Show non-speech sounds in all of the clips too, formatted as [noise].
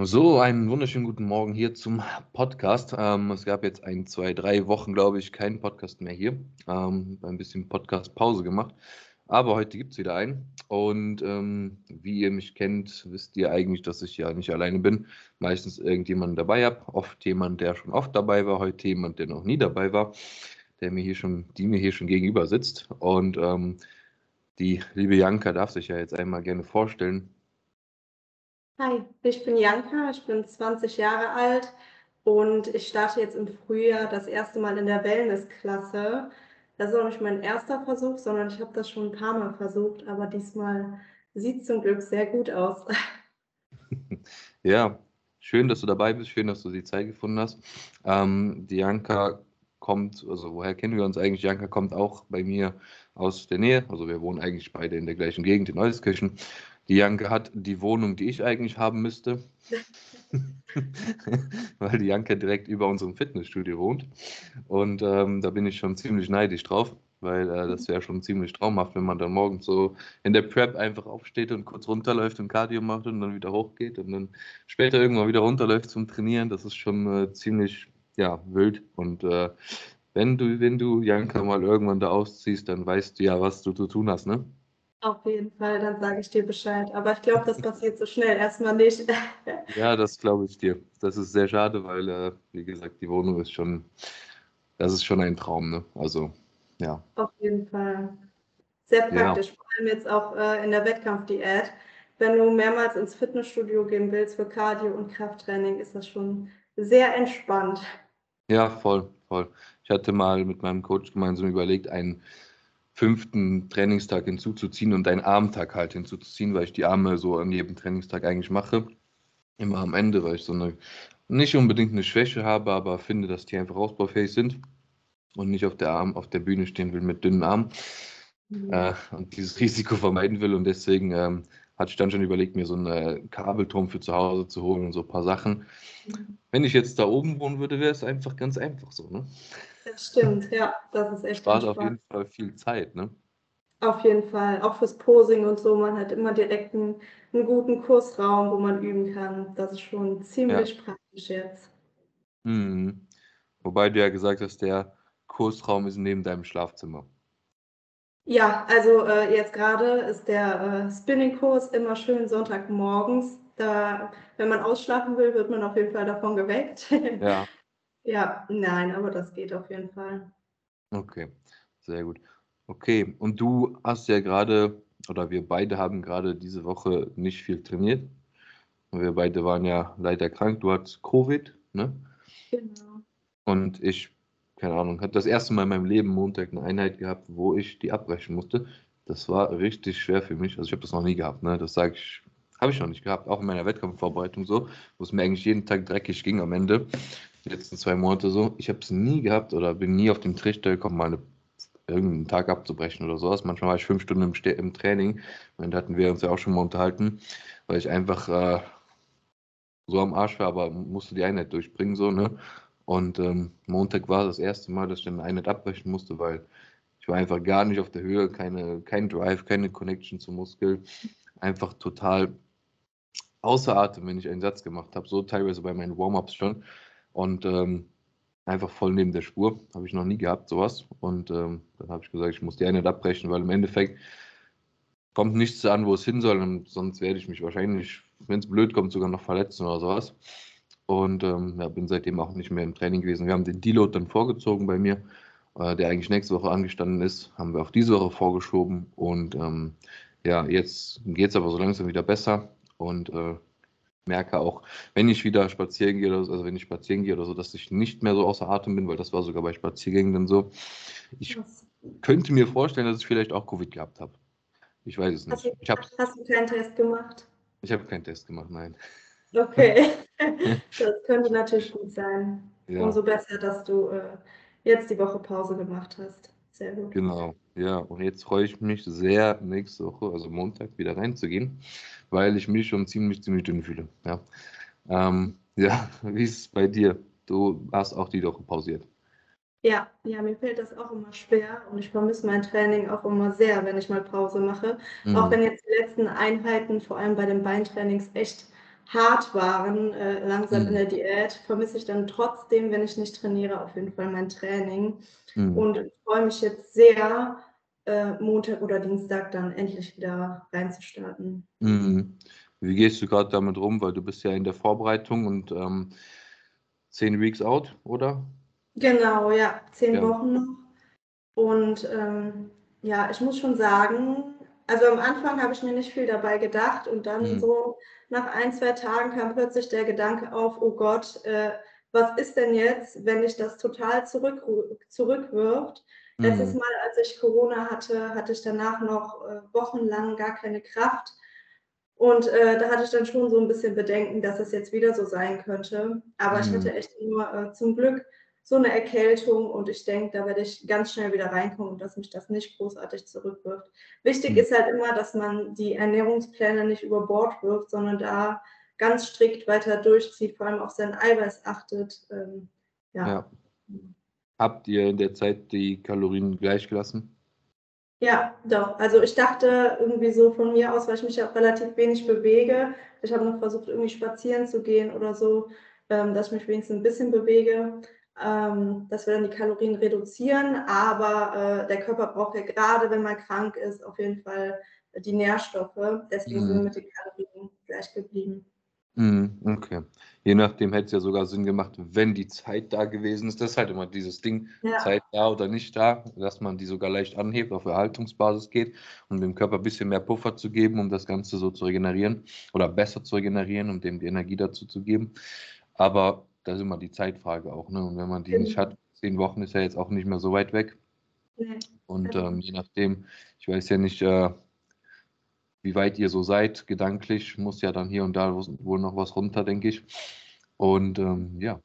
So, einen wunderschönen guten Morgen hier zum Podcast. Ähm, es gab jetzt ein, zwei, drei Wochen, glaube ich, keinen Podcast mehr hier. Ähm, ein bisschen Podcast-Pause gemacht. Aber heute gibt es wieder einen. Und ähm, wie ihr mich kennt, wisst ihr eigentlich, dass ich ja nicht alleine bin. Meistens irgendjemanden dabei habe. Oft jemand, der schon oft dabei war, heute jemand, der noch nie dabei war, der mir hier schon, die mir hier schon gegenüber sitzt. Und ähm, die liebe Janka darf sich ja jetzt einmal gerne vorstellen, Hi, ich bin Janka, ich bin 20 Jahre alt und ich starte jetzt im Frühjahr das erste Mal in der Wellnessklasse. Das ist auch nicht mein erster Versuch, sondern ich habe das schon ein paar Mal versucht, aber diesmal sieht es zum Glück sehr gut aus. [laughs] Ja, schön, dass du dabei bist, schön, dass du die Zeit gefunden hast. Ähm, die Janka kommt, also woher kennen wir uns eigentlich? Janka kommt auch bei mir aus der Nähe, also wir wohnen eigentlich beide in der gleichen Gegend in Euskirchen. Die Janke hat die Wohnung, die ich eigentlich haben müsste, [laughs] weil die Janke direkt über unserem Fitnessstudio wohnt. Und ähm, da bin ich schon ziemlich neidisch drauf, weil äh, das wäre schon ziemlich traumhaft, wenn man dann morgens so in der Prep einfach aufsteht und kurz runterläuft und Cardio macht und dann wieder hochgeht und dann später irgendwann wieder runterläuft zum Trainieren. Das ist schon äh, ziemlich ja, wild. Und äh, wenn du, wenn du, Janka, mal irgendwann da ausziehst, dann weißt du ja, was du zu tun hast, ne? Auf jeden Fall, dann sage ich dir Bescheid. Aber ich glaube, das passiert so schnell erstmal nicht. [laughs] ja, das glaube ich dir. Das ist sehr schade, weil, äh, wie gesagt, die Wohnung ist schon, das ist schon ein Traum, ne? Also, ja. Auf jeden Fall. Sehr praktisch, ja. vor allem jetzt auch äh, in der Wettkampfdiät. Wenn du mehrmals ins Fitnessstudio gehen willst für Cardio und Krafttraining, ist das schon sehr entspannt. Ja, voll, voll. Ich hatte mal mit meinem Coach gemeinsam überlegt, einen fünften Trainingstag hinzuzuziehen und einen Armtag halt hinzuzuziehen, weil ich die Arme so an jedem Trainingstag eigentlich mache. Immer am Ende, weil ich so eine, nicht unbedingt eine Schwäche habe, aber finde, dass die einfach ausbaufähig sind und nicht auf der Arm, auf der Bühne stehen will mit dünnen Armen mhm. äh, und dieses Risiko vermeiden will und deswegen ähm, hatte ich dann schon überlegt, mir so einen Kabelturm für zu Hause zu holen und so ein paar Sachen. Mhm. Wenn ich jetzt da oben wohnen würde, wäre es einfach ganz einfach so, ne? Das stimmt, ja, das ist echt Spart auf jeden Fall viel Zeit, ne? Auf jeden Fall, auch fürs Posing und so. Man hat immer direkt einen, einen guten Kursraum, wo man üben kann. Das ist schon ziemlich ja. praktisch jetzt. Mhm. Wobei du ja gesagt hast, der Kursraum ist neben deinem Schlafzimmer. Ja, also äh, jetzt gerade ist der äh, Spinning-Kurs immer schön Sonntagmorgens. Da, wenn man ausschlafen will, wird man auf jeden Fall davon geweckt. Ja. [laughs] Ja, nein, aber das geht auf jeden Fall. Okay, sehr gut. Okay, und du hast ja gerade, oder wir beide haben gerade diese Woche nicht viel trainiert. Wir beide waren ja leider krank. Du hattest Covid, ne? Genau. Und ich, keine Ahnung, hatte das erste Mal in meinem Leben Montag eine Einheit gehabt, wo ich die abbrechen musste. Das war richtig schwer für mich. Also ich habe das noch nie gehabt, ne? Das sage ich, habe ich noch nicht gehabt, auch in meiner Wettkampfvorbereitung so, wo es mir eigentlich jeden Tag dreckig ging am Ende letzten zwei Monate so. Ich habe es nie gehabt oder bin nie auf den Trichter gekommen, mal eine, irgendeinen Tag abzubrechen oder sowas. Manchmal war ich fünf Stunden im, im Training und da hatten wir uns ja auch schon mal unterhalten, weil ich einfach äh, so am Arsch war, aber musste die Einheit durchbringen, so, ne? Und ähm, Montag war das erste Mal, dass ich eine Einheit abbrechen musste, weil ich war einfach gar nicht auf der Höhe, keine, kein Drive, keine Connection zum Muskel. Einfach total außer Atem, wenn ich einen Satz gemacht habe, so teilweise bei meinen Warm-ups schon und ähm, einfach voll neben der Spur. Habe ich noch nie gehabt, sowas. Und ähm, dann habe ich gesagt, ich muss die eine abbrechen, weil im Endeffekt kommt nichts an, wo es hin soll und sonst werde ich mich wahrscheinlich, wenn es blöd kommt, sogar noch verletzen oder sowas. Und ähm, ja, bin seitdem auch nicht mehr im Training gewesen. Wir haben den Deload dann vorgezogen bei mir, äh, der eigentlich nächste Woche angestanden ist, haben wir auf diese Woche vorgeschoben und ähm, ja, jetzt geht es aber so langsam wieder besser und äh, merke auch, wenn ich wieder spazieren gehe, also wenn ich spazieren gehe oder so, dass ich nicht mehr so außer Atem bin, weil das war sogar bei Spaziergängen dann so. Ich könnte mir vorstellen, dass ich vielleicht auch Covid gehabt habe. Ich weiß es nicht. Hast, ich hab, hast du keinen Test gemacht? Ich habe keinen Test gemacht, nein. Okay, [laughs] das könnte natürlich gut sein. Ja. Umso besser, dass du äh, jetzt die Woche Pause gemacht hast. Sehr gut. Genau, ja. Und jetzt freue ich mich sehr, nächste Woche, also Montag, wieder reinzugehen weil ich mich schon ziemlich, ziemlich dünn fühle. Ja, ähm, [laughs] ja wie ist es bei dir? Du hast auch die Woche pausiert. Ja, ja, mir fällt das auch immer schwer und ich vermisse mein Training auch immer sehr, wenn ich mal Pause mache. Mhm. Auch wenn jetzt die letzten Einheiten, vor allem bei den Beintrainings, echt hart waren, äh, langsam Mhm. in der Diät, vermisse ich dann trotzdem, wenn ich nicht trainiere, auf jeden Fall mein Training. Mhm. Und freue mich jetzt sehr, äh, Montag oder Dienstag dann endlich wieder reinzustarten. Mhm. Wie gehst du gerade damit rum? Weil du bist ja in der Vorbereitung und ähm, zehn Weeks out, oder? Genau, ja, zehn Ja. Wochen noch. Und ähm, ja, ich muss schon sagen, also am Anfang habe ich mir nicht viel dabei gedacht und dann Mhm. so nach ein, zwei Tagen kam plötzlich der Gedanke auf, oh Gott, äh, was ist denn jetzt, wenn dich das total zurück, zurückwirft? Letztes Mhm. Mal, als ich Corona hatte, hatte ich danach noch äh, wochenlang gar keine Kraft. Und äh, da hatte ich dann schon so ein bisschen Bedenken, dass es jetzt wieder so sein könnte. Aber ich Mhm. hatte echt nur äh, zum Glück so eine Erkältung und ich denke, da werde ich ganz schnell wieder reinkommen und dass mich das nicht großartig zurückwirft. Wichtig Mhm. ist halt immer, dass man die Ernährungspläne nicht über Bord wirft, sondern da ganz strikt weiter durchzieht, vor allem auf sein Eiweiß achtet. Ähm, ja. Ja. Habt ihr in der Zeit die Kalorien gleich gelassen? Ja, doch. Also ich dachte irgendwie so von mir aus, weil ich mich ja relativ wenig bewege. Ich habe noch versucht, irgendwie spazieren zu gehen oder so, ähm, dass ich mich wenigstens ein bisschen bewege, ähm, dass wir dann die Kalorien reduzieren. Aber äh, der Körper braucht ja gerade, wenn man krank ist, auf jeden Fall die Nährstoffe. Deswegen sind wir Mhm. mit den Kalorien gleich geblieben. Mhm, Okay. Je nachdem hätte es ja sogar Sinn gemacht, wenn die Zeit da gewesen ist. Das ist halt immer dieses Ding, Ja, Zeit da oder nicht da, dass man die sogar leicht anhebt, auf Erhaltungsbasis geht, um dem Körper ein bisschen mehr Puffer zu geben, um das Ganze so zu regenerieren oder besser zu regenerieren, um dem die Energie dazu zu geben. Aber da ist immer die Zeitfrage auch. Ne? Und wenn man die nicht genau. hat, zehn Wochen ist ja jetzt auch nicht mehr so weit weg. Nee, Und ähm, je nachdem, ich weiß ja nicht, äh, wie weit ihr so seid, gedanklich, muss ja dann hier und da wohl noch was runter, denke ich. Und ähm, ja,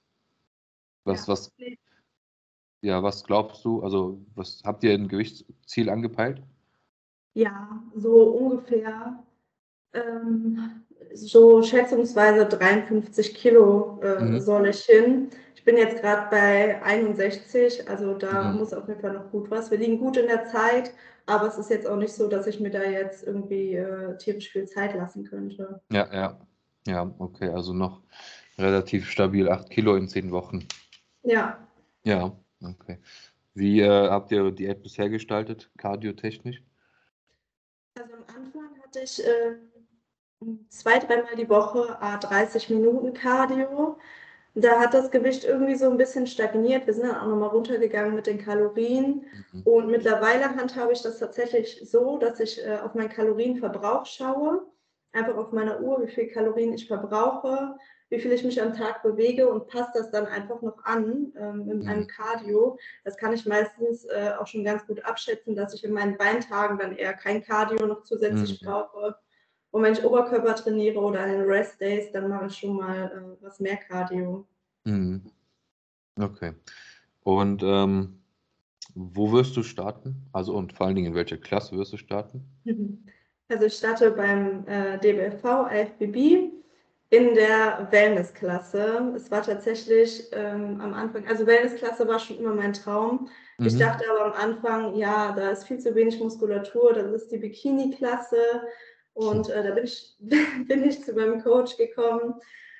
was, was, ja, was glaubst du? Also, was habt ihr ein Gewichtsziel angepeilt? Ja, so ungefähr ähm, so schätzungsweise 53 Kilo äh, Mhm. soll ich hin. Ich bin jetzt gerade bei 61, also da Mhm. muss auf jeden Fall noch gut was. Wir liegen gut in der Zeit, aber es ist jetzt auch nicht so, dass ich mir da jetzt irgendwie äh, tierisch viel Zeit lassen könnte. Ja, ja. Ja, okay, also noch relativ stabil, 8 Kilo in 10 Wochen. Ja, Ja, okay. Wie äh, habt ihr eure Diät bisher gestaltet, kardiotechnisch? also am Anfang hatte ich äh, zwei, dreimal die Woche a 30 Minuten Cardio. Da hat das Gewicht irgendwie so ein bisschen stagniert. Wir sind dann auch nochmal runtergegangen mit den Kalorien. Mhm. Und mittlerweile handhabe ich das tatsächlich so, dass ich äh, auf meinen Kalorienverbrauch schaue. Einfach auf meiner Uhr, wie viel Kalorien ich verbrauche, wie viel ich mich am Tag bewege und passe das dann einfach noch an ähm, in Mhm. meinem Cardio. Das kann ich meistens äh, auch schon ganz gut abschätzen, dass ich in meinen Beintagen dann eher kein Cardio noch zusätzlich Mhm. brauche. Und wenn ich Oberkörper trainiere oder an den Rest Days, dann mache ich schon mal äh, was mehr Cardio. Mhm. Okay. Und ähm, wo wirst du starten? Also und vor allen Dingen in welcher Klasse wirst du starten? [laughs] Also ich starte beim äh, DBFV IFBB in der Wellnessklasse. Es war tatsächlich ähm, am Anfang, also Wellnessklasse war schon immer mein Traum. Ich Mhm. dachte aber am Anfang, ja, da ist viel zu wenig Muskulatur, das ist die Bikini-Klasse. Und äh, da bin ich, [laughs] bin ich zu meinem Coach gekommen.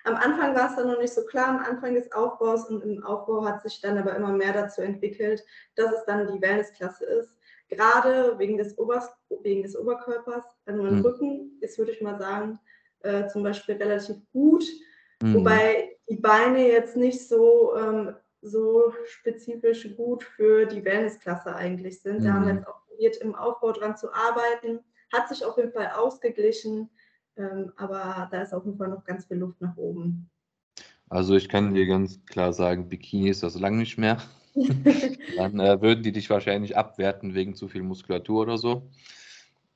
Am Anfang war es dann noch nicht so klar, am Anfang des Aufbaus und im Aufbau hat sich dann aber immer mehr dazu entwickelt, dass es dann die Wellnessklasse ist. Gerade wegen des, Obers, wegen des Oberkörpers, also mein Mhm. Rücken ist, würde ich mal sagen, äh, zum Beispiel relativ gut. Mhm. Wobei die Beine jetzt nicht so, ähm, so spezifisch gut für die Wellnessklasse eigentlich sind. Da haben wir Mhm. jetzt auch probiert, im Aufbau dran zu arbeiten. Hat sich auf jeden Fall ausgeglichen, ähm, aber da ist auf jeden Fall noch ganz viel Luft nach oben. Also ich kann dir ganz klar sagen, Bikini ist das lang nicht mehr. [laughs] Dann äh, würden die dich wahrscheinlich abwerten wegen zu viel Muskulatur oder so.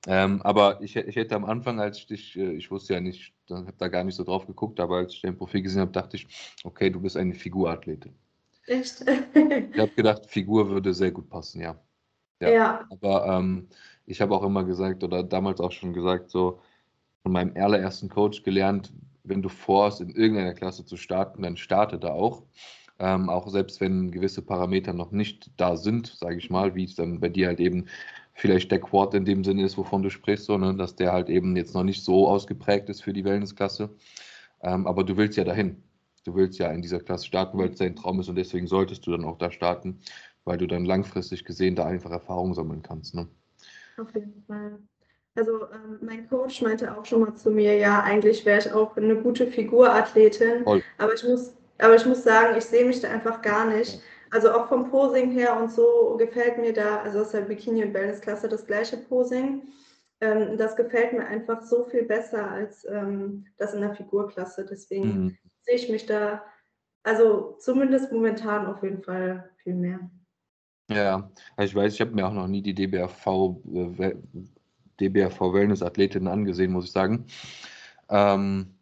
Ähm, aber ich, ich hätte am Anfang, als ich dich, äh, ich wusste ja nicht, habe da gar nicht so drauf geguckt, aber als ich dein Profil gesehen habe, dachte ich, okay, du bist eine Figurathletin. Echt? Ich habe gedacht, Figur würde sehr gut passen, ja. Ja. ja. Aber ähm, ich habe auch immer gesagt oder damals auch schon gesagt, so von meinem allerersten Coach gelernt, wenn du vorhast, in irgendeiner Klasse zu starten, dann starte da auch. Ähm, auch selbst wenn gewisse Parameter noch nicht da sind, sage ich mal, wie es dann bei dir halt eben vielleicht der Quad in dem Sinne ist, wovon du sprichst, so, ne, dass der halt eben jetzt noch nicht so ausgeprägt ist für die Wellnessklasse. Ähm, aber du willst ja dahin. Du willst ja in dieser Klasse starten, weil es dein Traum ist und deswegen solltest du dann auch da starten, weil du dann langfristig gesehen da einfach Erfahrung sammeln kannst. Ne? Auf jeden Fall. Also ähm, mein Coach meinte auch schon mal zu mir, ja, eigentlich wäre ich auch eine gute Figurathletin, aber ich muss, aber ich muss sagen, ich sehe mich da einfach gar nicht. Also auch vom Posing her und so gefällt mir da, also aus der Bikini- und Wellness-Klasse das gleiche Posing. Ähm, das gefällt mir einfach so viel besser als ähm, das in der Figurklasse. Deswegen mhm. sehe ich mich da, also zumindest momentan auf jeden Fall viel mehr. Ja, also ich weiß, ich habe mir auch noch nie die DBRV, äh, DBRV Wellness Athletinnen angesehen, muss ich sagen. Ähm,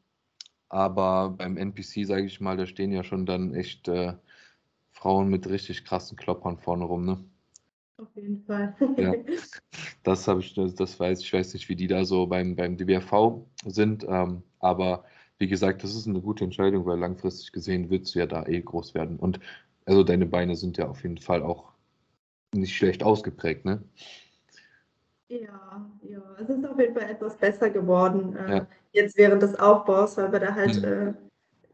aber beim NPC, sage ich mal, da stehen ja schon dann echt äh, Frauen mit richtig krassen Kloppern vorne rum, ne? Auf jeden Fall. ja, [laughs] das habe ich, das, das, weiß ich, weiß nicht, wie die da so beim, beim DBRV sind, ähm, aber wie gesagt, das ist eine gute Entscheidung, weil langfristig gesehen willst du ja da eh groß werden. Und also deine Beine sind ja auf jeden Fall auch nicht schlecht ausgeprägt, ne? Ja, ja, es ist auf jeden Fall etwas besser geworden, äh, ja. jetzt während des Aufbaus, weil wir da halt mhm.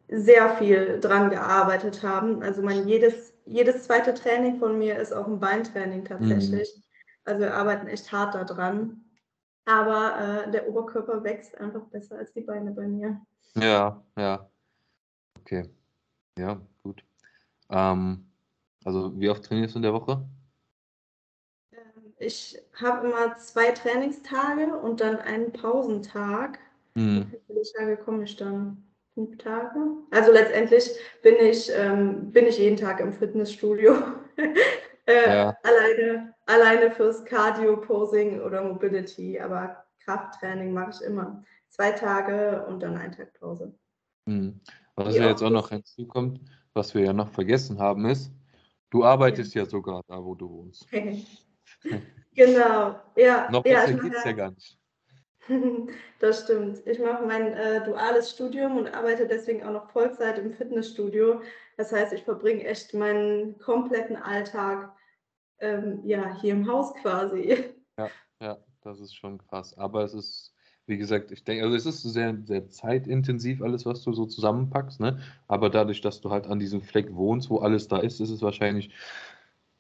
äh, sehr viel dran gearbeitet haben. Also mein jedes, jedes zweite Training von mir ist auch ein Beintraining tatsächlich. Mhm. Also wir arbeiten echt hart daran. Aber äh, der Oberkörper wächst einfach besser als die Beine bei mir. Ja, ja. Okay. Ja, gut. Ähm, also wie oft trainierst du in der Woche? Ich habe immer zwei Trainingstage und dann einen Pausentag. Mhm. Wie viele Tage komme ich dann? Fünf Tage? Also letztendlich bin ich, ähm, bin ich jeden Tag im Fitnessstudio. [laughs] äh, ja. alleine, alleine fürs Cardio, Posing oder Mobility, aber Krafttraining mache ich immer. Zwei Tage und dann einen Tag Pause. Mhm. Was ja jetzt auch noch hinzukommt, was wir ja noch vergessen haben, ist, du arbeitest ja, ja sogar da, wo du wohnst. [laughs] [laughs] Genau, ja. Noch ja, besser geht es ja gar nicht. [laughs] Das stimmt. Ich mache mein äh, duales Studium und arbeite deswegen auch noch Vollzeit im Fitnessstudio. Das heißt, ich verbringe echt meinen kompletten Alltag ähm, ja, hier im Haus quasi. [laughs] Ja, ja, das ist schon krass. Aber es ist, wie gesagt, ich denke, also es ist sehr, sehr zeitintensiv, alles, was du so zusammenpackst, ne? Aber dadurch, dass du halt an diesem Fleck wohnst, wo alles da ist, ist es wahrscheinlich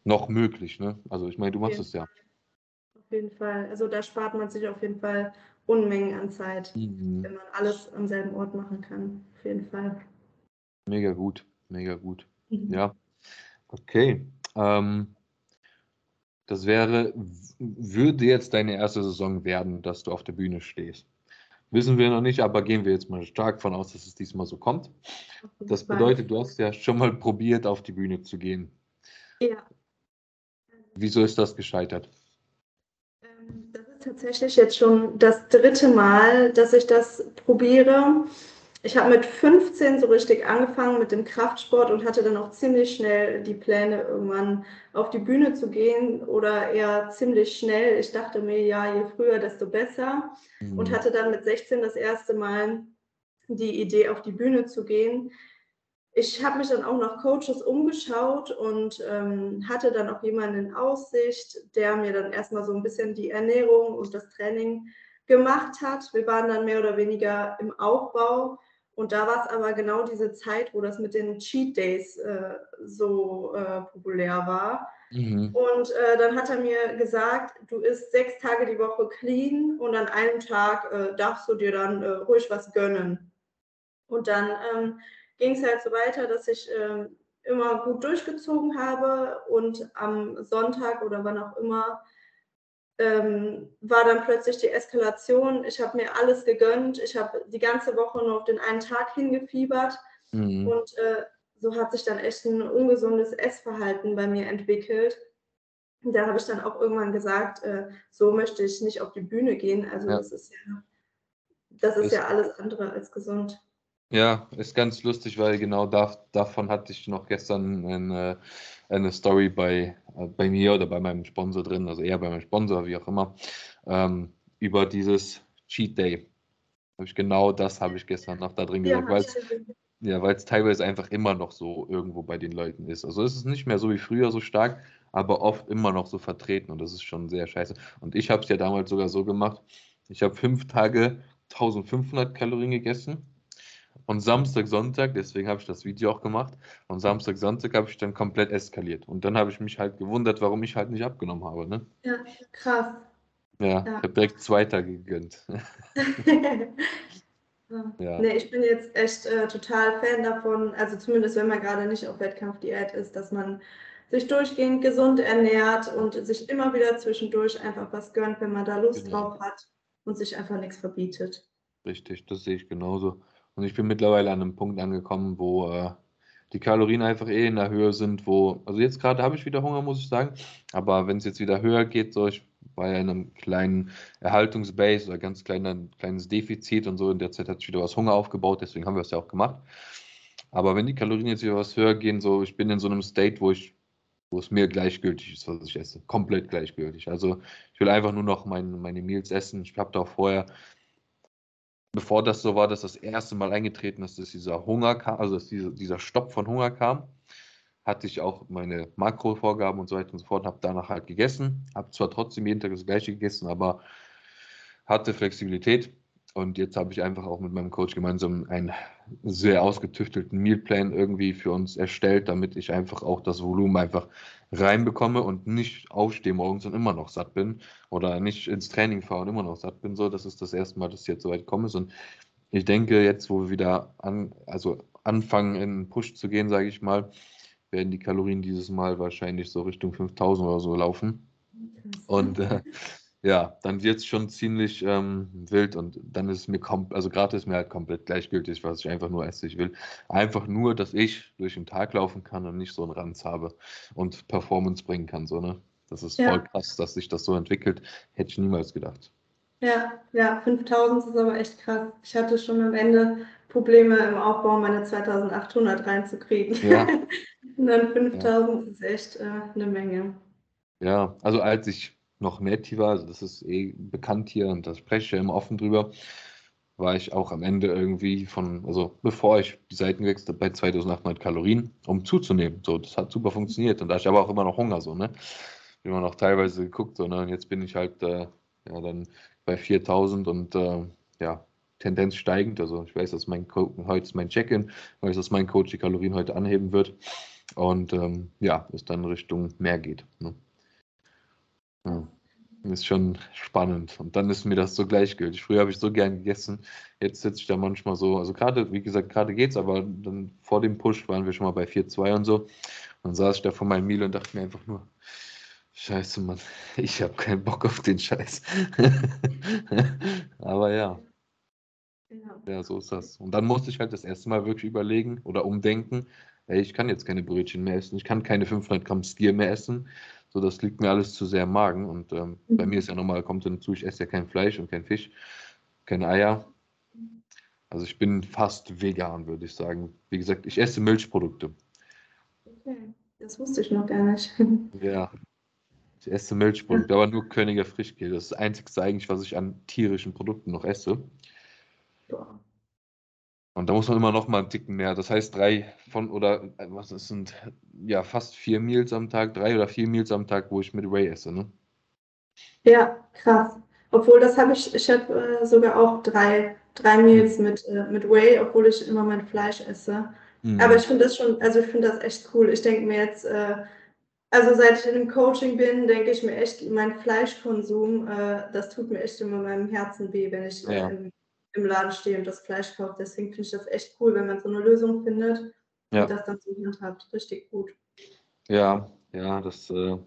noch möglich, ne? Also ich meine, du machst es ja. Auf jeden Fall. Also da spart man sich auf jeden Fall Unmengen an Zeit, mhm. wenn man alles am selben Ort machen kann. Auf jeden Fall. Mega gut, mega gut. Mhm. Ja. Okay. Ähm, das wäre, würde jetzt deine erste Saison werden, dass du auf der Bühne stehst. Wissen wir noch nicht, aber gehen wir jetzt mal stark von aus, dass es diesmal so kommt. Das bedeutet, du hast ja schon mal probiert, auf die Bühne zu gehen. Ja. Wieso ist das gescheitert? Ähm, das ist tatsächlich jetzt schon das dritte Mal, dass ich das probiere. Ich habe mit 15 so richtig angefangen mit dem Kraftsport und hatte dann auch ziemlich schnell die Pläne, irgendwann auf die Bühne zu gehen oder eher ziemlich schnell. Ich dachte mir, ja, je früher, desto besser. Mhm. Und hatte dann mit 16 das erste Mal die Idee, auf die Bühne zu gehen ich habe mich dann auch nach Coaches umgeschaut und ähm, hatte dann auch jemanden in Aussicht, der mir dann erstmal so ein bisschen die Ernährung und das Training gemacht hat. Wir waren dann mehr oder weniger im Aufbau und da war es aber genau diese Zeit, wo das mit den Cheat Days äh, so äh, populär war. Mhm. Und äh, dann hat er mir gesagt, du isst sechs Tage die Woche clean und an einem Tag äh, darfst du dir dann äh, ruhig was gönnen. Und dann ähm, ging es halt so weiter, dass ich äh, immer gut durchgezogen habe und am Sonntag oder wann auch immer ähm, war dann plötzlich die Eskalation. Ich habe mir alles gegönnt. Ich habe die ganze Woche nur auf den einen Tag hingefiebert mhm. und äh, so hat sich dann echt ein ungesundes Essverhalten bei mir entwickelt. Da habe ich dann auch irgendwann gesagt, äh, so möchte ich nicht auf die Bühne gehen. Also ja. das ist ja, das ist, ist ja alles andere als gesund. Ja, ist ganz lustig, weil genau da, davon hatte ich noch gestern eine, eine Story bei, äh, bei mir oder bei meinem Sponsor drin, also eher bei meinem Sponsor, wie auch immer, ähm, über dieses Cheat Day. Habe ich genau das habe ich gestern noch da drin gesagt, weil ja, weil es teilweise einfach immer noch so irgendwo bei den Leuten ist. Also es ist nicht mehr so wie früher so stark, aber oft immer noch so vertreten und das ist schon sehr scheiße. Und ich habe es ja damals sogar so gemacht, ich habe fünf Tage 1500 Kalorien gegessen Und Samstag, Sonntag, deswegen habe ich das Video auch gemacht. Und Samstag, Sonntag habe ich dann komplett eskaliert. Und dann habe ich mich halt gewundert, warum ich halt nicht abgenommen habe. Ne? Ja, krass. Ja, Ja. ich habe direkt zwei Tage gegönnt. [laughs] [laughs] Ja. Nee, ich bin jetzt echt äh, total Fan davon, also zumindest wenn man gerade nicht auf Wettkampfdiät ist, dass man sich durchgehend gesund ernährt und sich immer wieder zwischendurch einfach was gönnt, wenn man da Lust Genau. drauf hat und sich einfach nichts verbietet. Richtig, das sehe ich genauso. Und ich bin mittlerweile an einem Punkt angekommen, wo äh, die Kalorien einfach eh in der Höhe sind, wo, also jetzt gerade habe ich wieder Hunger, muss ich sagen, aber wenn es jetzt wieder höher geht, so ich war einem kleinen Erhaltungsbase oder ganz kleiner, kleines Defizit und so, in der Zeit hat sich wieder was Hunger aufgebaut, deswegen haben wir es ja auch gemacht. Aber wenn die Kalorien jetzt wieder was höher gehen, so ich bin in so einem State, wo ich, wo es mir gleichgültig ist, was ich esse. Komplett gleichgültig. Also ich will einfach nur noch mein, meine Meals essen. Ich habe da auch vorher bevor das so war, dass das erste Mal eingetreten ist, dass dieser Hunger kam, also dass dieser, dieser Stopp von Hunger kam, hatte ich auch meine Makrovorgaben und so weiter und so fort, habe danach halt gegessen, habe zwar trotzdem jeden Tag das gleiche gegessen, aber hatte Flexibilität. Und jetzt habe ich einfach auch mit meinem Coach gemeinsam einen sehr ausgetüftelten Mealplan irgendwie für uns erstellt, damit ich einfach auch das Volumen einfach reinbekomme und nicht aufstehe morgens und immer noch satt bin oder nicht ins Training fahre und immer noch satt bin. So, das ist das erste Mal, dass ich jetzt so weit komme. Und ich denke, jetzt, wo wir wieder an, also anfangen, in einen Push zu gehen, sage ich mal, werden die Kalorien dieses Mal wahrscheinlich so Richtung 5000 oder so laufen. Und äh, ja, dann wird es schon ziemlich ähm, wild und dann ist es mir komplett, also gerade ist mir halt komplett gleichgültig, was ich einfach nur esse. Ich will einfach nur, dass ich durch den Tag laufen kann und nicht so einen Ranz habe und Performance bringen kann. So, ne? Das ist Ja. voll krass, dass sich das so entwickelt. Hätte ich niemals gedacht. Ja, ja, 5000 ist aber echt krass. Ich hatte schon am Ende Probleme im Aufbau, meine 2800 reinzukriegen. Ja. [laughs] Und dann 5000 ist echt äh, eine Menge. Ja, also als ich noch Netty war, also das ist eh bekannt hier und da spreche ich ja immer offen drüber, war ich auch am Ende irgendwie von, also bevor ich die Seiten gewechselt habe, bei 2800 Kalorien, um zuzunehmen. So, das hat super funktioniert und da ich aber auch immer noch Hunger, so, ne? Immer noch teilweise geguckt, so, ne? Und jetzt bin ich halt, äh, ja, dann bei 4000 und, äh, ja, Tendenz steigend. Also ich weiß, dass mein Co heute ist mein Check-in, weiß, dass mein Coach die Kalorien heute anheben wird und, ähm, ja, es dann Richtung mehr geht, ne? Ja. Ist schon spannend. Und dann ist mir das so gleichgültig. Früher habe ich so gern gegessen. Jetzt sitze ich da manchmal so, also gerade, wie gesagt, gerade geht's, aber dann vor dem Push waren wir schon mal bei 4-2 und so. Und dann saß ich da vor meinem Meal und dachte mir einfach nur, Scheiße, Mann, [laughs] ich habe keinen Bock auf den Scheiß. [laughs] aber ja, Ja. ja, so ist das. Und dann musste ich halt das erste Mal wirklich überlegen oder umdenken, ey, ich kann jetzt keine Brötchen mehr essen, ich kann keine 500 Gramm Skier mehr essen. So, das liegt mir alles zu sehr im Magen. Und ähm, bei mir ist ja nochmal, kommt hinzu, ich esse ja kein Fleisch und kein Fisch, keine Eier. Also ich bin fast vegan, würde ich sagen. Wie gesagt, ich esse Milchprodukte. Okay, das wusste ich noch gar nicht. [laughs] Ja. Ich esse Milchprodukte, aber nur Königer Frischkäse. Das ist das Einzige eigentlich, was ich an tierischen Produkten noch esse. Boah. Und da muss man immer noch mal einen Ticken mehr. Das heißt, drei von oder äh, was das sind ja fast vier Meals am Tag, drei oder vier Meals am Tag, wo ich mit Whey esse, ne? Ja, krass. Obwohl, das habe ich, ich habe äh, sogar auch drei, drei Meals mit, äh, mit Whey, obwohl ich immer mein Fleisch esse. Mhm. Aber ich finde das schon, also ich finde das echt cool. Ich denke mir jetzt, äh, also seit ich in dem Coaching bin, denke ich mir echt, mein Fleischkonsum, äh, das tut mir echt immer meinem Herzen weh, wenn ich Ja. im, im Laden stehe und das Fleisch kaufe. Deswegen finde ich das echt cool, wenn man so eine Lösung findet Ja. und das dann so handhabt. Richtig gut. Ja, ja, das. Äh,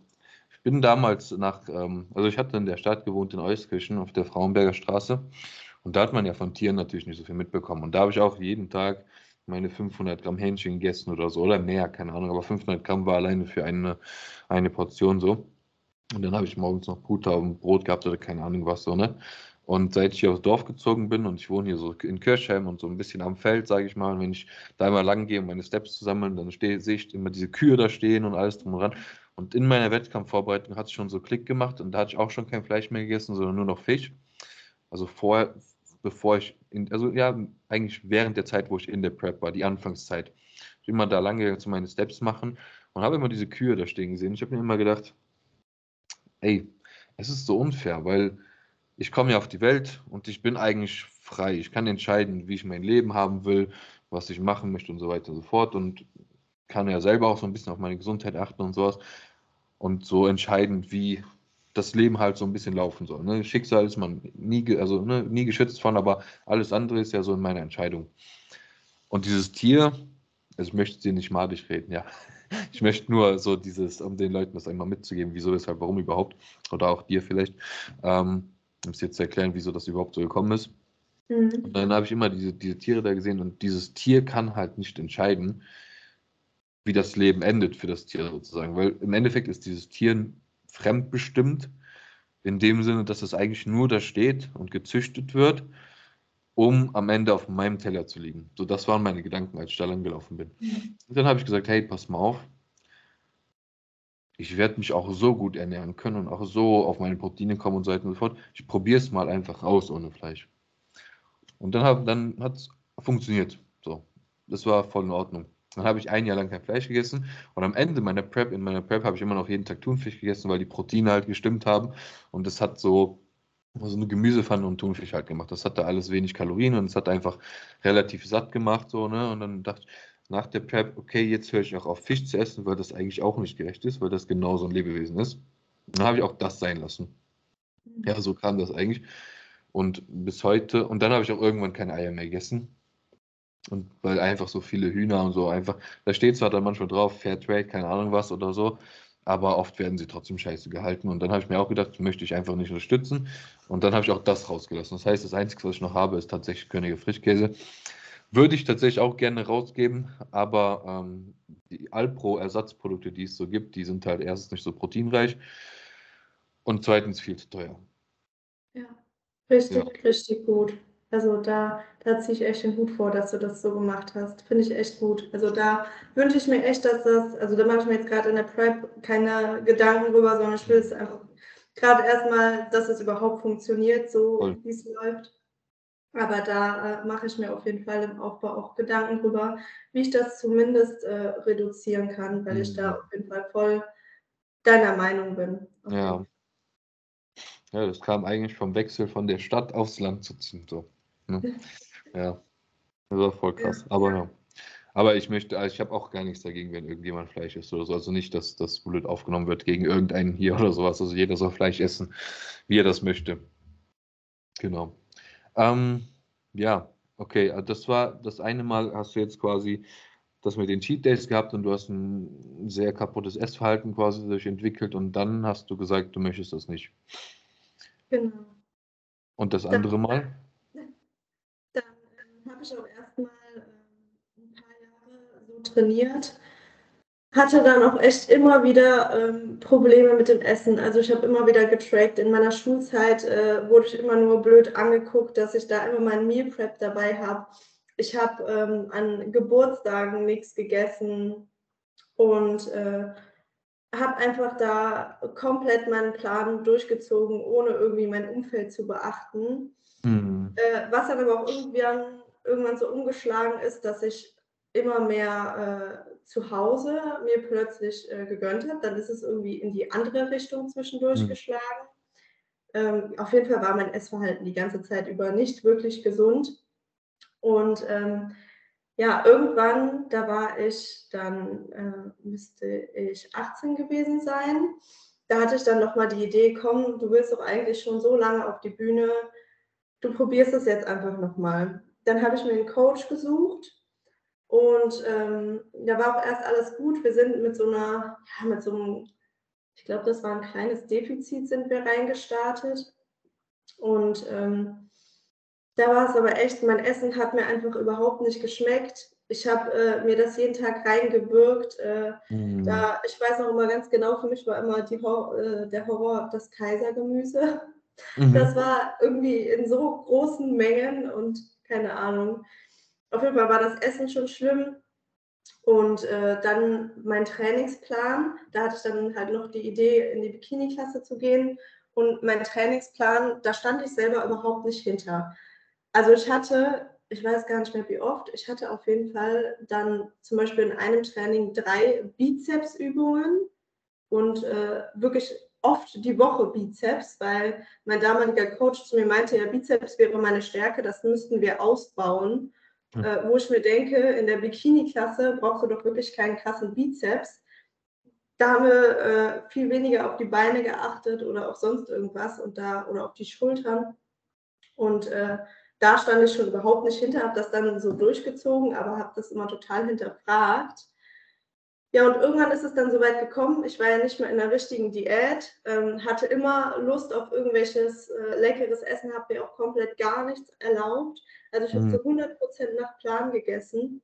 ich bin damals nach, ähm, also ich hatte in der Stadt gewohnt in Euskirchen auf der Frauenberger Straße und da hat man ja von Tieren natürlich nicht so viel mitbekommen und da habe ich auch jeden Tag meine 500 Gramm Hähnchen gegessen oder so oder mehr, keine Ahnung, aber 500 Gramm war alleine für eine, eine Portion so und dann habe ich morgens noch Puta und Brot gehabt oder keine Ahnung was so, ne? Und seit ich hier aufs Dorf gezogen bin und ich wohne hier so in Kirchheim und so ein bisschen am Feld, sage ich mal, und wenn ich da immer lang gehe, um meine Steps zu sammeln, dann sehe ich immer diese Kühe da stehen und alles drum und dran. Und in meiner Wettkampfvorbereitung hat es schon so Klick gemacht und da hatte ich auch schon kein Fleisch mehr gegessen, sondern nur noch Fisch. Also vorher, bevor ich, in, also ja, eigentlich während der Zeit, wo ich in der Prep war, die Anfangszeit. Ich immer da lang gegangen zu meine Steps machen und habe immer diese Kühe da stehen gesehen. Ich habe mir immer gedacht, ey, es ist so unfair, weil ich komme ja auf die Welt und ich bin eigentlich frei. Ich kann entscheiden, wie ich mein Leben haben will. was ich machen möchte und so weiter und so fort und kann ja selber auch so ein bisschen auf meine Gesundheit achten und sowas und so entscheiden, wie das Leben halt so ein bisschen laufen soll. Ne? Schicksal ist man nie, also, ne, nie geschützt von, aber alles andere ist ja so in meiner Entscheidung. Und dieses Tier, also ich möchte dir nicht madig reden, ja. [laughs] Ich möchte nur so dieses, um den Leuten das einmal mitzugeben, wieso, weshalb, warum überhaupt, oder auch dir vielleicht, ähm, um es jetzt zu erklären, wieso das überhaupt so gekommen ist. Mhm. Und dann habe ich immer diese, diese Tiere da gesehen und dieses Tier kann halt nicht entscheiden, wie das Leben endet für das Tier sozusagen, weil im Endeffekt ist dieses Tier fremdbestimmt, in dem Sinne, dass es eigentlich nur da steht und gezüchtet wird, um am Ende auf meinem Teller zu liegen. So, das waren meine Gedanken, als ich da lang gelaufen bin. Mhm. Und dann habe ich gesagt, hey, pass mal auf, ich werde mich auch so gut ernähren können und auch so auf meine Proteine kommen und so weiter und so fort. Ich probiere es mal einfach aus ohne Fleisch. Und dann, dann hat es funktioniert. So, das war voll in Ordnung. Dann habe ich ein Jahr lang kein Fleisch gegessen und am Ende meiner Prep, in meiner Prep habe ich immer noch jeden Tag Thunfisch gegessen, weil die Proteine halt gestimmt haben und das hat so so eine Gemüsepfanne und Thunfisch halt gemacht. Das hatte alles wenig Kalorien und es hat einfach relativ satt gemacht so, ne? Und dann dachte ich nach der Prep, okay, jetzt höre ich auch auf Fisch zu essen, weil das eigentlich auch nicht gerecht ist, weil das genauso ein Lebewesen ist. Und dann habe ich auch das sein lassen. Ja, so kam das eigentlich. Und bis heute, und dann habe ich auch irgendwann keine Eier mehr gegessen. Und weil einfach so viele Hühner und so einfach, da steht zwar dann manchmal drauf, Fair Trade, keine Ahnung was oder so, aber oft werden sie trotzdem scheiße gehalten. Und dann habe ich mir auch gedacht, möchte ich einfach nicht unterstützen. Und dann habe ich auch das rausgelassen. Das heißt, das Einzige, was ich noch habe, ist tatsächlich Könige Frischkäse. Würde ich tatsächlich auch gerne rausgeben, aber ähm, die Alpro-Ersatzprodukte, die es so gibt, die sind halt erstens nicht so proteinreich und zweitens viel zu teuer. Ja, richtig, ja. richtig gut. Also da, da ziehe ich echt den Hut vor, dass du das so gemacht hast. Finde ich echt gut. Also da wünsche ich mir echt, dass das, also da mache ich mir jetzt gerade in der Prep keine Gedanken drüber, sondern ich will es einfach gerade erstmal, dass es überhaupt funktioniert, so wie es läuft. Aber da äh, mache ich mir auf jeden Fall im Aufbau auch Gedanken drüber, wie ich das zumindest äh, reduzieren kann, weil mhm. ich da mhm. auf jeden Fall voll deiner Meinung bin. Ja. Ja, das kam eigentlich vom Wechsel von der Stadt aufs Land zu ziehen. So. Ne? [laughs] Ja, das war voll krass. Ja. Aber ja. Aber ich möchte, also ich habe auch gar nichts dagegen, wenn irgendjemand Fleisch isst oder so. Also nicht, dass das blöd aufgenommen wird gegen irgendeinen hier oder sowas. Also jeder soll Fleisch essen, wie er das möchte. Genau. Ähm, ja, okay. Also das war das eine Mal, hast du jetzt quasi das mit den Cheat Days gehabt und du hast ein sehr kaputtes Essverhalten quasi sich entwickelt und dann hast du gesagt, du möchtest das nicht. Genau. Und das andere Mal? ich auch erstmal äh, ein paar Jahre so trainiert. Hatte dann auch echt immer wieder ähm, Probleme mit dem Essen. Also ich habe immer wieder getrackt. In meiner Schulzeit äh, wurde ich immer nur blöd angeguckt, dass ich da immer meinen Meal Prep dabei habe. Ich habe ähm, an Geburtstagen nichts gegessen und äh, habe einfach da komplett meinen Plan durchgezogen, ohne irgendwie mein Umfeld zu beachten. Mhm. Äh, was dann aber auch irgendwann irgendwann so umgeschlagen ist, dass ich immer mehr äh, zu Hause mir plötzlich äh, gegönnt habe. Dann ist es irgendwie in die andere Richtung zwischendurch mhm. geschlagen. Ähm, auf jeden Fall war mein Essverhalten die ganze Zeit über nicht wirklich gesund. Und ähm, ja, irgendwann, da war ich dann, äh, müsste ich 18 gewesen sein. Da hatte ich dann nochmal die Idee, komm, du willst doch eigentlich schon so lange auf die Bühne, du probierst es jetzt einfach nochmal dann habe ich mir einen Coach gesucht und ähm, da war auch erst alles gut. Wir sind mit so einer, ja, mit so einem, ich glaube, das war ein kleines Defizit, sind wir reingestartet. Und ähm, da war es aber echt, mein Essen hat mir einfach überhaupt nicht geschmeckt. Ich habe äh, mir das jeden Tag reingewirkt. Äh, mhm. da, ich weiß noch immer ganz genau, für mich war immer die, äh, der Horror das Kaisergemüse. Mhm. Das war irgendwie in so großen Mengen und keine Ahnung. Auf jeden Fall war das Essen schon schlimm. Und äh, dann mein Trainingsplan, da hatte ich dann halt noch die Idee, in die Bikini-Klasse zu gehen. Und mein Trainingsplan, da stand ich selber überhaupt nicht hinter. Also ich hatte, ich weiß gar nicht mehr wie oft, ich hatte auf jeden Fall dann zum Beispiel in einem Training drei Bizepsübungen und äh, wirklich oft die Woche Bizeps, weil mein damaliger Coach zu mir meinte, ja, Bizeps wäre meine Stärke, das müssten wir ausbauen. Hm. äh, wo ich mir denke, in der Bikini-Klasse brauchst du doch wirklich keinen krassen Bizeps. Da haben wir äh, viel weniger auf die Beine geachtet oder auf sonst irgendwas und da oder auf die Schultern. Und äh, da stand ich schon überhaupt nicht hinter, habe das dann so durchgezogen, aber habe das immer total hinterfragt. Ja, und irgendwann ist es dann so weit gekommen. Ich war ja nicht mehr in der richtigen Diät, ähm, hatte immer Lust auf irgendwelches äh, leckeres Essen, habe mir auch komplett gar nichts erlaubt. Also ich habe mhm. zu 100 Prozent nach Plan gegessen.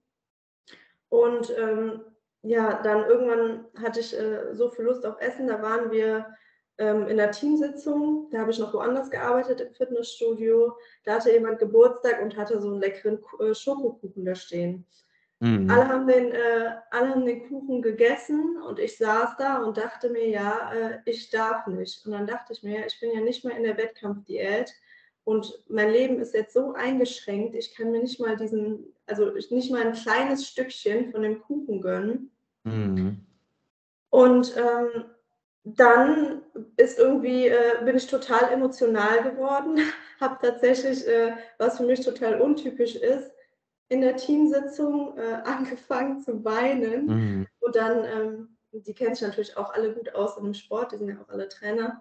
Und ähm, ja, dann irgendwann hatte ich äh, so viel Lust auf Essen. Da waren wir ähm, in der Teamsitzung. Da habe ich noch woanders gearbeitet im Fitnessstudio. Da hatte jemand Geburtstag und hatte so einen leckeren äh, Schokokuchen da stehen. Mhm. Alle, haben den, äh, alle haben den Kuchen gegessen und ich saß da und dachte mir, ja, äh, ich darf nicht. Und dann dachte ich mir, ich bin ja nicht mehr in der Wettkampfdiät und mein Leben ist jetzt so eingeschränkt, ich kann mir nicht mal diesen, also nicht mal ein kleines Stückchen von dem Kuchen gönnen. Mhm. Und ähm, dann ist irgendwie, äh, bin ich total emotional geworden, [laughs] habe tatsächlich, äh, was für mich total untypisch ist, in der Teamsitzung äh, [laughs] angefangen zu weinen. Mhm. Und dann, ähm, die kennen sich natürlich auch alle gut aus in dem Sport, die sind ja auch alle Trainer.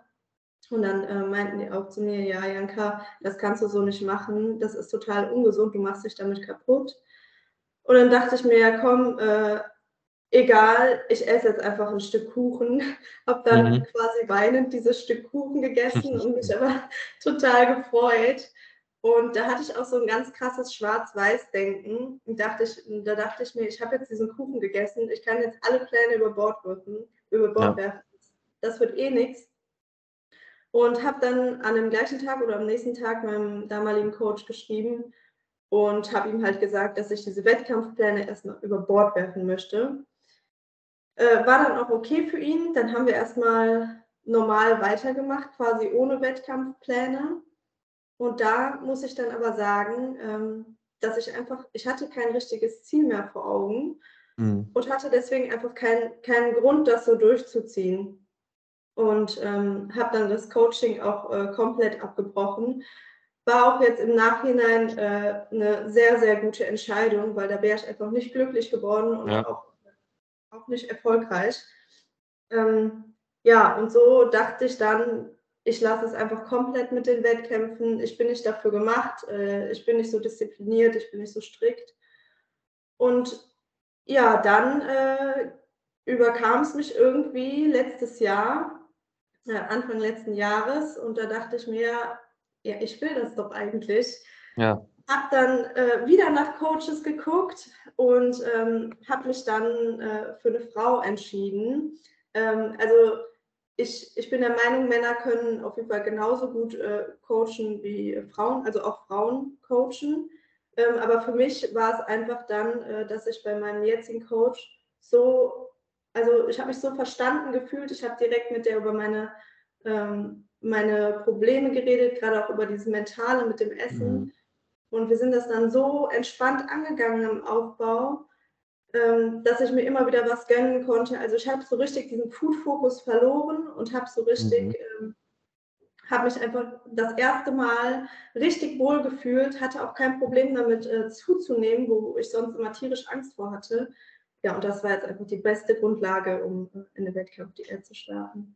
Und dann äh, meinten die auch zu mir, ja, Janka, das kannst du so nicht machen, das ist total ungesund, du machst dich damit kaputt. Und dann dachte ich mir, ja komm, äh, egal, ich esse jetzt einfach ein Stück Kuchen. [laughs] Habe dann mhm. quasi weinend dieses Stück Kuchen gegessen und mich aber [laughs] total gefreut. Und da hatte ich auch so ein ganz krasses Schwarz-Weiß-Denken. dachte ich, da dachte ich mir, ich habe jetzt diesen Kuchen gegessen, ich kann jetzt alle Pläne über Bord werfen, über Bord ja. werfen. Das wird eh nichts. Und habe dann an dem gleichen Tag oder am nächsten Tag meinem damaligen Coach geschrieben und habe ihm halt gesagt, dass ich diese Wettkampfpläne erst noch über Bord werfen möchte. Äh, war dann auch okay für ihn. Dann haben wir erstmal normal weitergemacht, quasi ohne Wettkampfpläne. Und da muss ich dann aber sagen, ähm, dass ich einfach, ich hatte kein richtiges Ziel mehr vor Augen mhm. und hatte deswegen einfach keinen kein Grund, das so durchzuziehen. Und ähm, habe dann das Coaching auch äh, komplett abgebrochen. War auch jetzt im Nachhinein äh, eine sehr, sehr gute Entscheidung, weil da wäre ich einfach nicht glücklich geworden und ja. auch, auch nicht erfolgreich. Ähm, ja, und so dachte ich dann, ich lasse es einfach komplett mit den Wettkämpfen. Ich bin nicht dafür gemacht. Äh, ich bin nicht so diszipliniert. Ich bin nicht so strikt. Und ja, dann äh, überkam es mich irgendwie letztes Jahr, äh, Anfang letzten Jahres. Und da dachte ich mir, ja, ich will das doch eigentlich. Ja. Habe dann äh, wieder nach Coaches geguckt und ähm, habe mich dann äh, für eine Frau entschieden. Ähm, also ich, ich bin der Meinung, Männer können auf jeden Fall genauso gut äh, coachen wie Frauen, also auch Frauen coachen. Ähm, aber für mich war es einfach dann, äh, dass ich bei meinem jetzigen Coach so, also ich habe mich so verstanden gefühlt, ich habe direkt mit der über meine, ähm, meine Probleme geredet, gerade auch über dieses Mentale mit dem Essen. Mhm. Und wir sind das dann so entspannt angegangen im Aufbau, ähm, dass ich mir immer wieder was gönnen konnte. Also ich habe so richtig diesen Food-Fokus verloren und habe so richtig, mhm. ähm, habe mich einfach das erste Mal richtig wohl gefühlt, hatte auch kein Problem damit äh, zuzunehmen, wo ich sonst immer tierisch Angst vor hatte. Ja, und das war jetzt einfach die beste Grundlage, um äh, in eine Wettkampfdiät zu starten.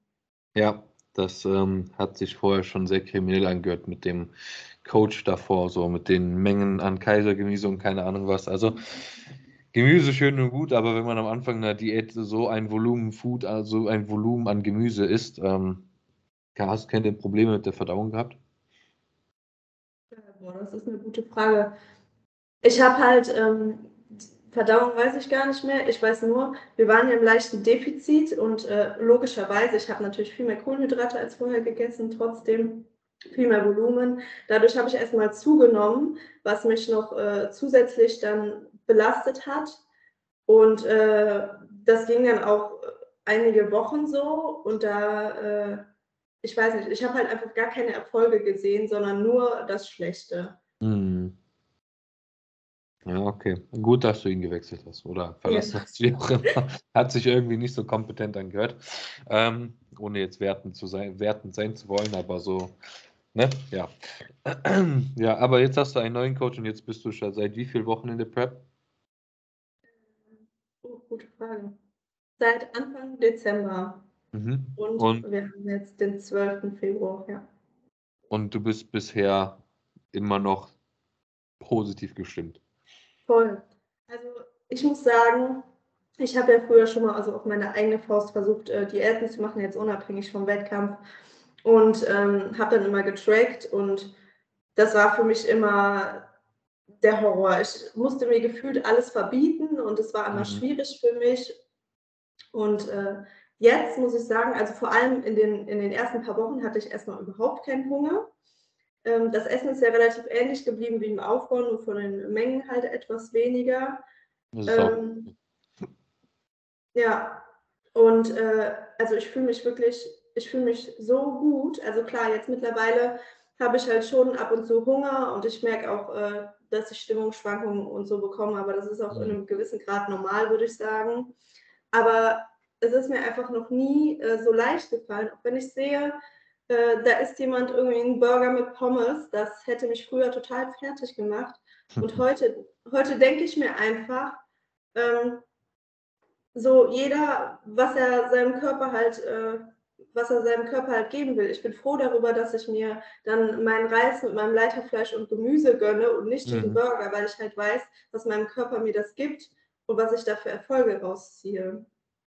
Ja, das ähm, hat sich vorher schon sehr kriminell angehört mit dem Coach davor, so mit den Mengen an Kaisergemüse und keine Ahnung was. Also Gemüse schön und gut, aber wenn man am Anfang einer Diät so ein Volumen Food, also ein Volumen an Gemüse isst, ähm, hast du keine Probleme mit der Verdauung gehabt? Boah, das ist eine gute Frage. Ich habe halt, ähm, Verdauung weiß ich gar nicht mehr. Ich weiß nur, wir waren ja im leichten Defizit und äh, logischerweise, ich habe natürlich viel mehr Kohlenhydrate als vorher gegessen, trotzdem viel mehr Volumen. Dadurch habe ich erstmal zugenommen, was mich noch äh, zusätzlich dann belastet hat. Und äh, das ging dann auch einige Wochen so. Und da, äh, ich weiß nicht, ich habe halt einfach gar keine Erfolge gesehen, sondern nur das Schlechte. Mhm. Ja, okay. Gut, dass du ihn gewechselt hast oder verlassen ja. hast, wie auch immer. Hat sich irgendwie nicht so kompetent angehört. Ähm, ohne jetzt wertend, zu sein, wertend sein zu wollen, aber so Ne? Ja. [clears throat] ja, aber jetzt hast du einen neuen Coach und jetzt bist du schon seit wie vielen Wochen in der Prep? Gute Frage. Seit Anfang Dezember. Mhm. Und, Und- wir haben jetzt den 12. Februar, ja. Und du bist bisher immer noch positiv gestimmt. Voll. Also ich muss sagen, ich habe ja früher schon mal also auf meine eigene Faust versucht, äh, Diäten zu machen, jetzt unabhängig vom Wettkampf. Und ähm, habe dann immer getrackt und das war für mich immer der Horror. Ich musste mir gefühlt alles verbieten und es war immer Mhm. schwierig für mich. Und äh, jetzt muss ich sagen, also vor allem in den, in den ersten paar Wochen hatte ich erstmal überhaupt keinen Hunger. Ähm, das Essen ist ja relativ ähnlich geblieben wie im Aufbau, nur von den Mengen halt etwas weniger. Ähm, ja, und äh, also ich fühle mich wirklich, ich fühle mich so gut. Also klar, jetzt mittlerweile habe ich halt schon ab und zu Hunger und ich merke auch, äh, dass ich Stimmungsschwankungen und so bekomme, aber das ist auch in Mhm. einem gewissen Grad normal, würde ich sagen. Aber es ist mir einfach noch nie äh, so leicht gefallen, auch wenn ich sehe, äh, da isst jemand irgendwie einen Burger mit Pommes, das hätte mich früher total fertig gemacht. Und [laughs] heute, heute denke ich mir einfach, ähm, so jeder, was er seinem Körper halt, äh, was er seinem Körper halt geben will. Ich bin froh darüber, dass ich mir dann meinen Reis mit meinem Leiterfleisch und Gemüse gönne und nicht diesen Mhm. Burger, weil ich halt weiß, was meinem Körper mir das gibt und was ich da für Erfolge rausziehe.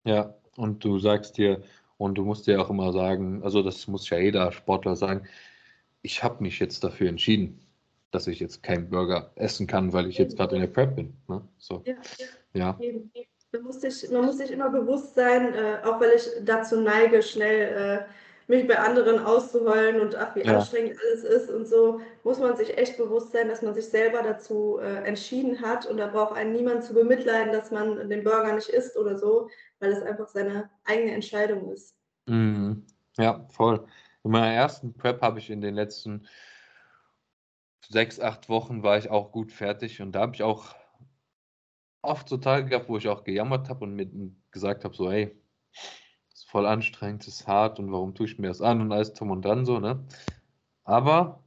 Ja, und du sagst dir, und du musst dir auch immer sagen, also das muss ja jeder Sportler sagen, ich habe mich jetzt dafür entschieden, dass ich jetzt keinen Burger essen kann, weil ich jetzt gerade in der Prep bin. Ne? So, Ja, ja. ja. Man muss, sich, man muss sich immer bewusst sein, äh, auch weil ich dazu neige, schnell äh, mich bei anderen auszuheulen und ach, wie Ja. anstrengend alles ist und so, muss man sich echt bewusst sein, dass man sich selber dazu äh, entschieden hat und da braucht einen niemand zu bemitleiden, dass man den Burger nicht isst oder so, weil es einfach seine eigene Entscheidung ist. Mhm. Ja, voll. In meiner ersten Prep habe ich in den letzten sechs, acht Wochen war ich auch gut fertig und da habe ich auch oft so Tage gehabt, wo ich auch gejammert habe und mir gesagt habe, so, ey, ist voll anstrengend, ist hart und warum tue ich mir das an und alles drum und dran so, ne? Aber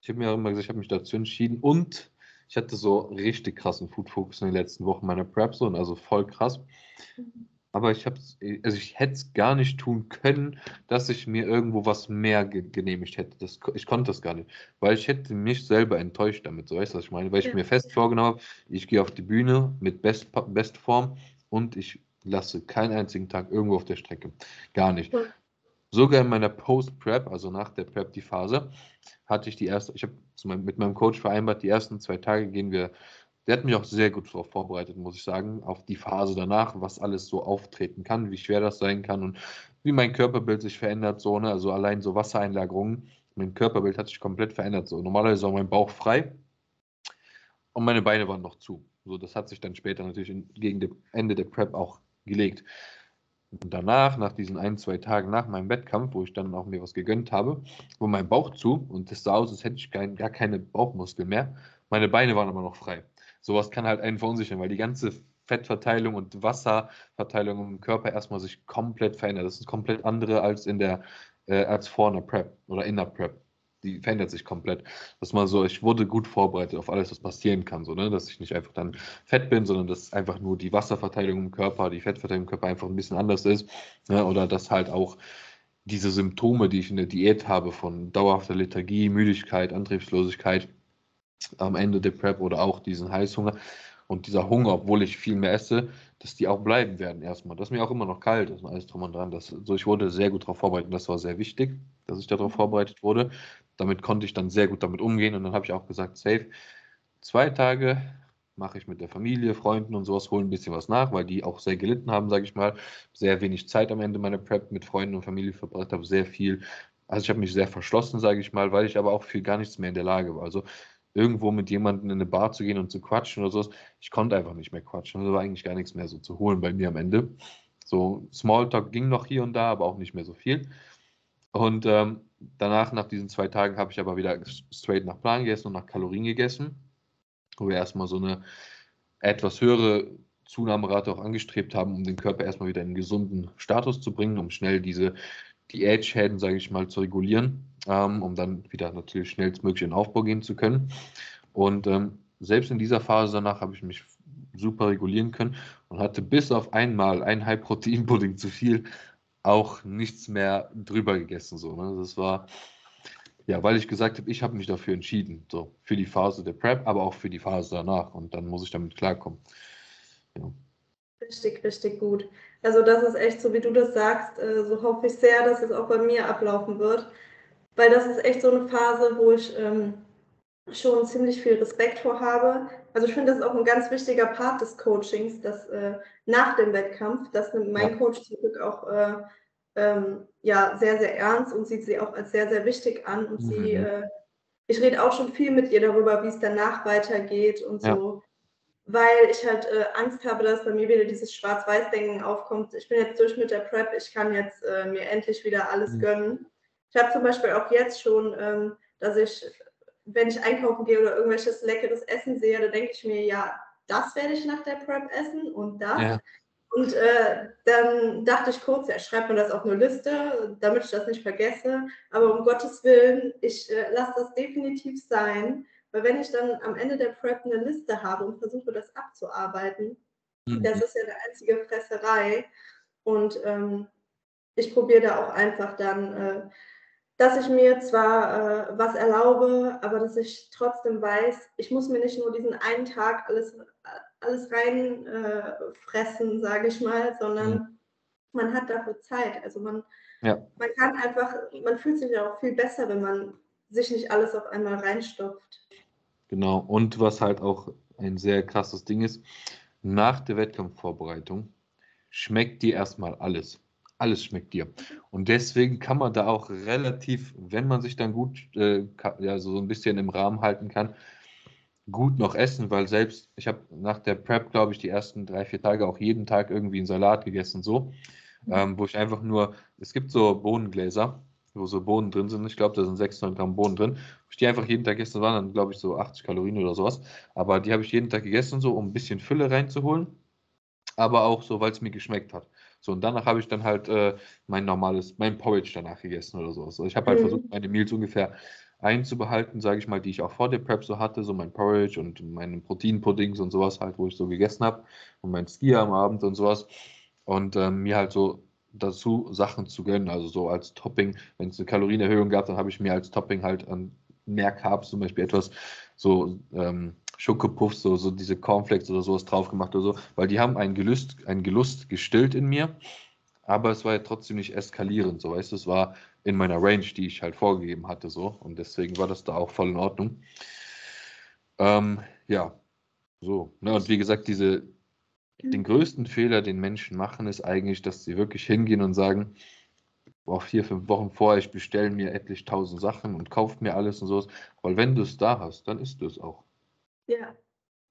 ich habe mir auch immer gesagt, ich habe mich dazu entschieden und ich hatte so richtig krassen Food Focus in den letzten Wochen meiner Prep so, und also voll krass. Aber ich habe also ich hätte es gar nicht tun können, dass ich mir irgendwo was mehr ge genehmigt hätte. Das, ich konnte das gar nicht, weil ich hätte mich selber enttäuscht damit. So weißt du, was ich meine? Weil ich Ja. mir fest vorgenommen habe, ich gehe auf die Bühne mit Best, Bestform und ich lasse keinen einzigen Tag irgendwo auf der Strecke. Gar nicht. Ja. Sogar in meiner Post-Prep, also nach der Prep, die Phase, hatte ich die erste, ich habe mit meinem Coach vereinbart, die ersten zwei Tage gehen wir der hat mich auch sehr gut darauf vorbereitet, muss ich sagen, auf die Phase danach, was alles so auftreten kann, wie schwer das sein kann und wie mein Körperbild sich verändert, so, ne? Also allein so Wassereinlagerungen. Mein Körperbild hat sich komplett verändert. So. Normalerweise war mein Bauch frei und meine Beine waren noch zu. So, das hat sich dann später natürlich gegen Ende der Prep auch gelegt. Und danach, nach diesen ein, zwei Tagen nach meinem Wettkampf, wo ich dann auch mir was gegönnt habe, war mein Bauch zu und es sah aus, als hätte ich gar keine Bauchmuskeln mehr. Meine Beine waren aber noch frei. Sowas kann halt einen verunsichern, weil die ganze Fettverteilung und Wasserverteilung im Körper erstmal sich komplett verändert. Das ist komplett andere als in der, äh, als vor einer Prep oder in der Prep. Die verändert sich komplett. Das mal so, ich wurde gut vorbereitet auf alles, was passieren kann, so, ne? dass ich nicht einfach dann fett bin, sondern dass einfach nur die Wasserverteilung im Körper, die Fettverteilung im Körper einfach ein bisschen anders ist. Ne? Oder dass halt auch diese Symptome, die ich in der Diät habe, von dauerhafter Lethargie, Müdigkeit, Antriebslosigkeit, am Ende der Prep oder auch diesen Heißhunger und dieser Hunger, obwohl ich viel mehr esse, dass die auch bleiben werden erstmal. Dass mir auch immer noch kalt ist und alles drum und dran. Das, so, ich wurde sehr gut darauf vorbereitet. Das war sehr wichtig, dass ich darauf vorbereitet wurde. Damit konnte ich dann sehr gut damit umgehen und dann habe ich auch gesagt, safe, zwei Tage mache ich mit der Familie, Freunden und sowas, holen ein bisschen was nach, weil die auch sehr gelitten haben, sage ich mal. Sehr wenig Zeit am Ende meiner Prep mit Freunden und Familie verbracht habe, sehr viel. Also ich habe mich sehr verschlossen, sage ich mal, weil ich aber auch für gar nichts mehr in der Lage war. Also irgendwo mit jemandem in eine Bar zu gehen und zu quatschen oder sowas. Ich konnte einfach nicht mehr quatschen. Also war eigentlich gar nichts mehr so zu holen bei mir am Ende. So Smalltalk ging noch hier und da, aber auch nicht mehr so viel. Und ähm, danach, nach diesen zwei Tagen, habe ich aber wieder straight nach Plan gegessen und nach Kalorien gegessen, wo wir erstmal so eine etwas höhere Zunahmerate auch angestrebt haben, um den Körper erstmal wieder in einen gesunden Status zu bringen, um schnell diese Diätschäden, sage ich mal, zu regulieren, ähm, um dann wieder natürlich schnellstmöglich in den Aufbau gehen zu können. Und ähm, selbst in dieser Phase danach habe ich mich super regulieren können und hatte bis auf einmal ein High-Protein-Pudding zu viel auch nichts mehr drüber gegessen. So, ne? Das war, ja, weil ich gesagt habe, ich habe mich dafür entschieden, so für die Phase der Prep, aber auch für die Phase danach und dann muss ich damit klarkommen. Ja. Richtig, richtig gut. Also das ist echt so, wie du das sagst, äh, so hoffe ich sehr, dass es auch bei mir ablaufen wird, weil das ist echt so eine Phase, wo ich ähm, schon ziemlich viel Respekt vor habe. Also ich finde, das ist auch ein ganz wichtiger Part des Coachings, dass äh, nach dem Wettkampf, das nimmt mein. Coach zum Glück auch äh, ähm, ja, sehr, sehr ernst und sieht sie auch als sehr, sehr wichtig an. Und mhm. sie, äh, ich rede auch schon viel mit ihr darüber, wie es danach weitergeht und ja. so, weil ich halt äh, Angst habe, dass bei mir wieder dieses Schwarz-Weiß-Denken aufkommt. Ich bin jetzt durch mit der Prep, ich kann jetzt äh, mir endlich wieder alles mhm. gönnen. Ich habe zum Beispiel auch jetzt schon, ähm, dass ich wenn ich einkaufen gehe oder irgendwelches leckeres Essen sehe, da denke ich mir, ja, das werde ich nach der Prep essen und das. Ja. Und äh, dann dachte ich kurz, ja, schreibt mir das auf eine Liste, damit ich das nicht vergesse. Aber um Gottes Willen, ich äh, lasse das definitiv sein, weil wenn ich dann am Ende der Prep eine Liste habe und versuche, das abzuarbeiten, mhm. das ist ja eine einzige Fresserei. Und ähm, ich probiere da auch einfach dann äh, dass ich mir zwar äh, was erlaube, aber dass ich trotzdem weiß, ich muss mir nicht nur diesen einen Tag alles, alles reinfressen, äh, sage ich mal, sondern mhm. man hat dafür Zeit. Also man, ja. man kann einfach, man fühlt sich ja auch viel besser, wenn man sich nicht alles auf einmal reinstopft. Genau, und was halt auch ein sehr krasses Ding ist, nach der Wettkampfvorbereitung schmeckt dir erstmal alles alles schmeckt dir. Und deswegen kann man da auch relativ, wenn man sich dann gut, äh, ja, so ein bisschen im Rahmen halten kann, gut noch essen, weil selbst, ich habe nach der Prep, glaube ich, die ersten drei, vier Tage auch jeden Tag irgendwie einen Salat gegessen, so, mhm. ähm, wo ich einfach nur, es gibt so Bohnengläser, wo so Bohnen drin sind, ich glaube, da sind 600 Gramm Bohnen drin, ich die einfach jeden Tag gegessen, waren dann, glaube ich, so 80 Kalorien oder sowas, aber die habe ich jeden Tag gegessen, so, um ein bisschen Fülle reinzuholen, aber auch so, weil es mir geschmeckt hat. So, und danach habe ich dann halt äh, mein normales, mein Porridge danach gegessen oder so. Also ich habe halt mhm. versucht, meine Meals ungefähr einzubehalten, sage ich mal, die ich auch vor der Prep so hatte, so mein Porridge und meine Proteinpuddings und sowas halt, wo ich so gegessen habe und mein Skier am Abend und sowas. Und ähm, mir halt so dazu Sachen zu gönnen, also so als Topping, wenn es eine Kalorienerhöhung gab, dann habe ich mir als Topping halt an mehr Carbs zum Beispiel etwas so ähm, Schokopuffs, so, so diese Cornflakes oder sowas drauf gemacht oder so, weil die haben ein Gelust, ein Gelust gestillt in mir, aber es war ja trotzdem nicht eskalierend, so weißt du, es war in meiner Range, die ich halt vorgegeben hatte, so und deswegen war das da auch voll in Ordnung. Ähm, ja, so. Ne, und wie gesagt, diese, den größten Fehler, den Menschen machen, ist eigentlich, dass sie wirklich hingehen und sagen, boah, vier, fünf Wochen vorher, ich bestelle mir etlich tausend Sachen und kaufe mir alles und sowas. Weil wenn du es da hast, dann isst du es auch. Ja,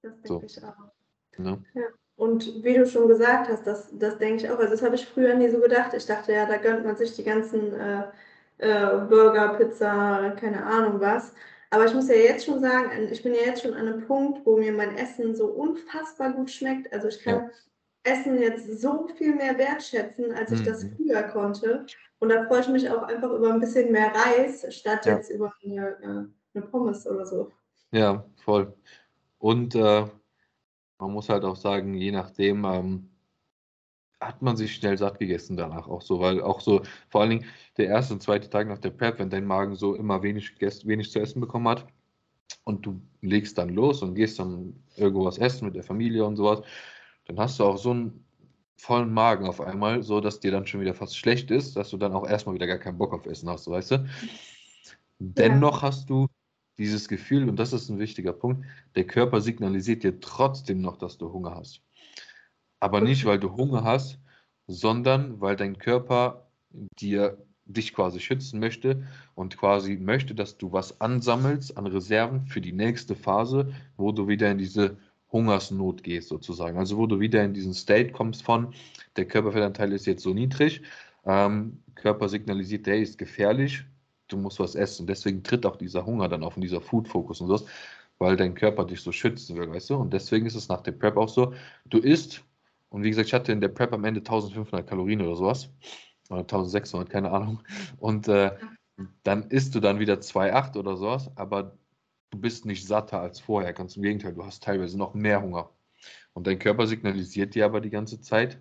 das denke so. ich auch. Ja. ja. Und wie du schon gesagt hast, das, das denke ich auch. Also das habe ich früher nie so gedacht. Ich dachte ja, da gönnt man sich die ganzen äh, äh, Burger, Pizza, keine Ahnung was. Aber ich muss ja jetzt schon sagen, ich bin ja jetzt schon an einem Punkt, wo mir mein Essen so unfassbar gut schmeckt. Also ich kann ja. Essen jetzt so viel mehr wertschätzen, als ich mhm. das früher konnte. Und da freue ich mich auch einfach über ein bisschen mehr Reis, statt ja. jetzt über eine, äh, eine Pommes oder so. Ja, voll. Und äh, man muss halt auch sagen, je nachdem ähm, hat man sich schnell satt gegessen danach auch so, weil auch so vor allen Dingen der erste und zweite Tag nach der Prep, wenn dein Magen so immer wenig, gegessen, wenig zu essen bekommen hat und du legst dann los und gehst dann irgendwo was essen mit der Familie und sowas, dann hast du auch so einen vollen Magen auf einmal, so dass dir dann schon wieder fast schlecht ist, dass du dann auch erstmal wieder gar keinen Bock auf Essen hast, weißt du? Dennoch ja. hast du dieses Gefühl, und das ist ein wichtiger Punkt, der Körper signalisiert dir trotzdem noch, dass du Hunger hast. Aber nicht, weil du Hunger hast, sondern weil dein Körper dir dich quasi schützen möchte und quasi möchte, dass du was ansammelst an Reserven für die nächste Phase, wo du wieder in diese Hungersnot gehst sozusagen. Also wo du wieder in diesen State kommst von, der Körperfettanteil ist jetzt so niedrig, ähm, Körper signalisiert, der ist gefährlich, du musst was essen. Deswegen tritt auch dieser Hunger dann auf und dieser Food-Fokus und so, weil dein Körper dich so schützen will, weißt du? Und deswegen ist es nach der Prep auch so, du isst, und wie gesagt, ich hatte in der Prep am Ende 1500 Kalorien oder sowas. oder 1600, keine Ahnung. Und äh, dann isst du dann wieder 2,8 oder sowas, aber du bist nicht satter als vorher. Ganz im Gegenteil, du hast teilweise noch mehr Hunger. Und dein Körper signalisiert dir aber die ganze Zeit,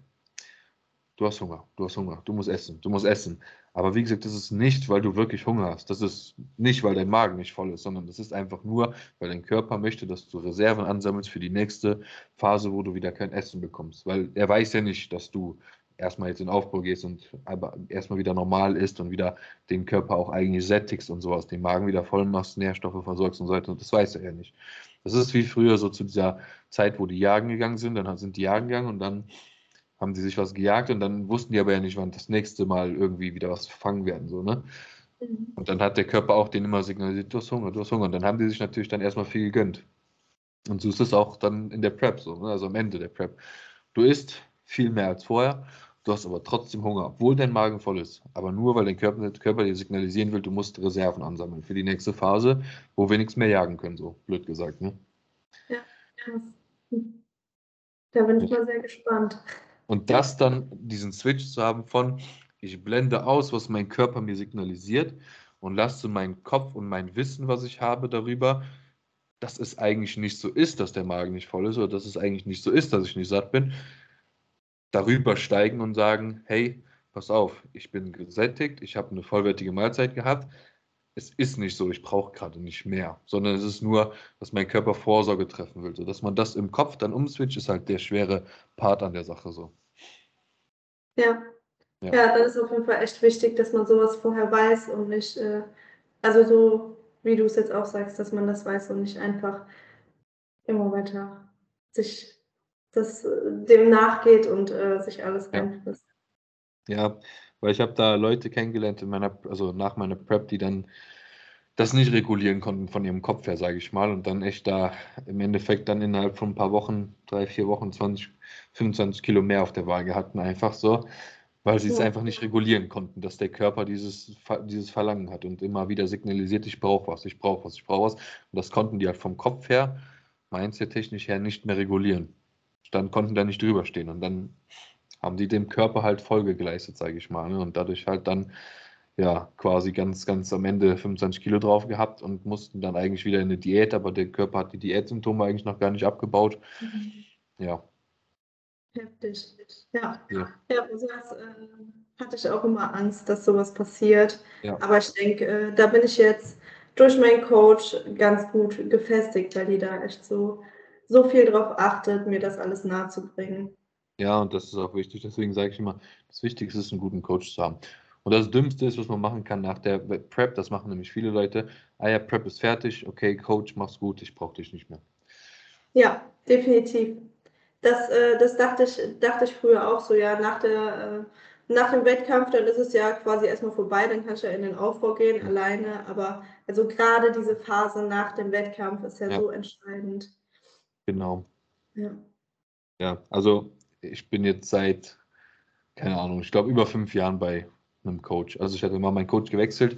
du hast Hunger, du hast Hunger, du musst essen, du musst essen. Aber wie gesagt, das ist nicht, weil du wirklich Hunger hast. Das ist nicht, weil dein Magen nicht voll ist, sondern das ist einfach nur, weil dein Körper möchte, dass du Reserven ansammelst für die nächste Phase, wo du wieder kein Essen bekommst. Weil er weiß ja nicht, dass du erstmal jetzt in Aufbau gehst und aber erstmal wieder normal isst und wieder den Körper auch eigentlich sättigst und sowas, den Magen wieder voll machst, Nährstoffe versorgst und so weiter. Das weiß er ja nicht. Das ist wie früher so zu dieser Zeit, wo die jagen gegangen sind, dann sind die jagen gegangen und dann haben sie sich was gejagt und dann wussten die aber ja nicht, wann das nächste Mal irgendwie wieder was fangen werden, so, ne? Mhm. Und dann hat der Körper auch den immer signalisiert, du hast Hunger, du hast Hunger. Und dann haben die sich natürlich dann erstmal viel gegönnt. Und so ist es auch dann in der Prep so, ne? also am Ende der Prep. Du isst viel mehr als vorher Du hast aber trotzdem Hunger, obwohl dein Magen voll ist. Aber nur, weil dein Körper, Körper dir signalisieren will, du musst Reserven ansammeln für die nächste Phase, wo wir nichts mehr jagen können, so blöd gesagt. Ne? Ja, krass. Da bin ich mal sehr gespannt. Und das dann, diesen Switch zu haben von, ich blende aus, was mein Körper mir signalisiert und lasse meinen Kopf und mein Wissen, was ich habe darüber, dass es eigentlich nicht so ist, dass der Magen nicht voll ist oder dass es eigentlich nicht so ist, dass ich nicht satt bin, darüber steigen und sagen, hey, pass auf, ich bin gesättigt, ich habe eine vollwertige Mahlzeit gehabt. Es ist nicht so, ich brauche gerade nicht mehr, sondern es ist nur, dass mein Körper Vorsorge treffen will. So, dass man das im Kopf dann umswitcht, ist halt der schwere Part an der Sache so. Ja. Ja, ja das ist auf jeden Fall echt wichtig, dass man sowas vorher weiß und nicht, äh, also so wie du es jetzt auch sagst, dass man das weiß und nicht einfach immer weiter sich das äh, dem nachgeht und äh, sich alles ja. reinfrisst. Ja, weil ich habe da Leute kennengelernt in meiner, also nach meiner Prep, die dann das nicht regulieren konnten von ihrem Kopf her, sage ich mal, und dann echt da im Endeffekt dann innerhalb von ein paar Wochen, drei, vier Wochen, 20, 25 Kilo mehr auf der Waage hatten, einfach so, weil sie ja. es einfach nicht regulieren konnten, dass der Körper dieses, dieses Verlangen hat und immer wieder signalisiert, ich brauche was, ich brauche was, ich brauche was. Und das konnten die halt vom Kopf her, mindset technisch her nicht mehr regulieren dann konnten da nicht drüber stehen. Und dann haben die dem Körper halt Folge geleistet, sage ich mal. Ne? Und dadurch halt dann ja quasi ganz, ganz am Ende 25 Kilo drauf gehabt und mussten dann eigentlich wieder in eine Diät, aber der Körper hat die Diätsymptome eigentlich noch gar nicht abgebaut. Mhm. Ja. Heftig. Ja. Ja, ja sowas äh, hatte ich auch immer Angst, dass sowas passiert. Ja. Aber ich denke, äh, da bin ich jetzt durch meinen Coach ganz gut gefestigt, weil die da echt so so viel darauf achtet, mir das alles nahezubringen. Ja, und das ist auch wichtig. Deswegen sage ich immer, das Wichtigste ist, einen guten Coach zu haben. Und das Dümmste ist, was man machen kann nach der Prep, das machen nämlich viele Leute. Ah ja, Prep ist fertig, okay, Coach, mach's gut, ich brauche dich nicht mehr. Ja, definitiv. Das, äh, das dachte, ich, dachte ich früher auch so, ja, nach, der, äh, nach dem Wettkampf, dann ist es ja quasi erstmal vorbei, dann kannst du ja in den Aufbau gehen, alleine. Aber also gerade diese Phase nach dem Wettkampf ist ja, ja. so entscheidend. Genau. Ja. Ja, also ich bin jetzt seit, keine Ahnung, ich glaube über fünf Jahren bei einem Coach. Also ich hatte mal meinen Coach gewechselt,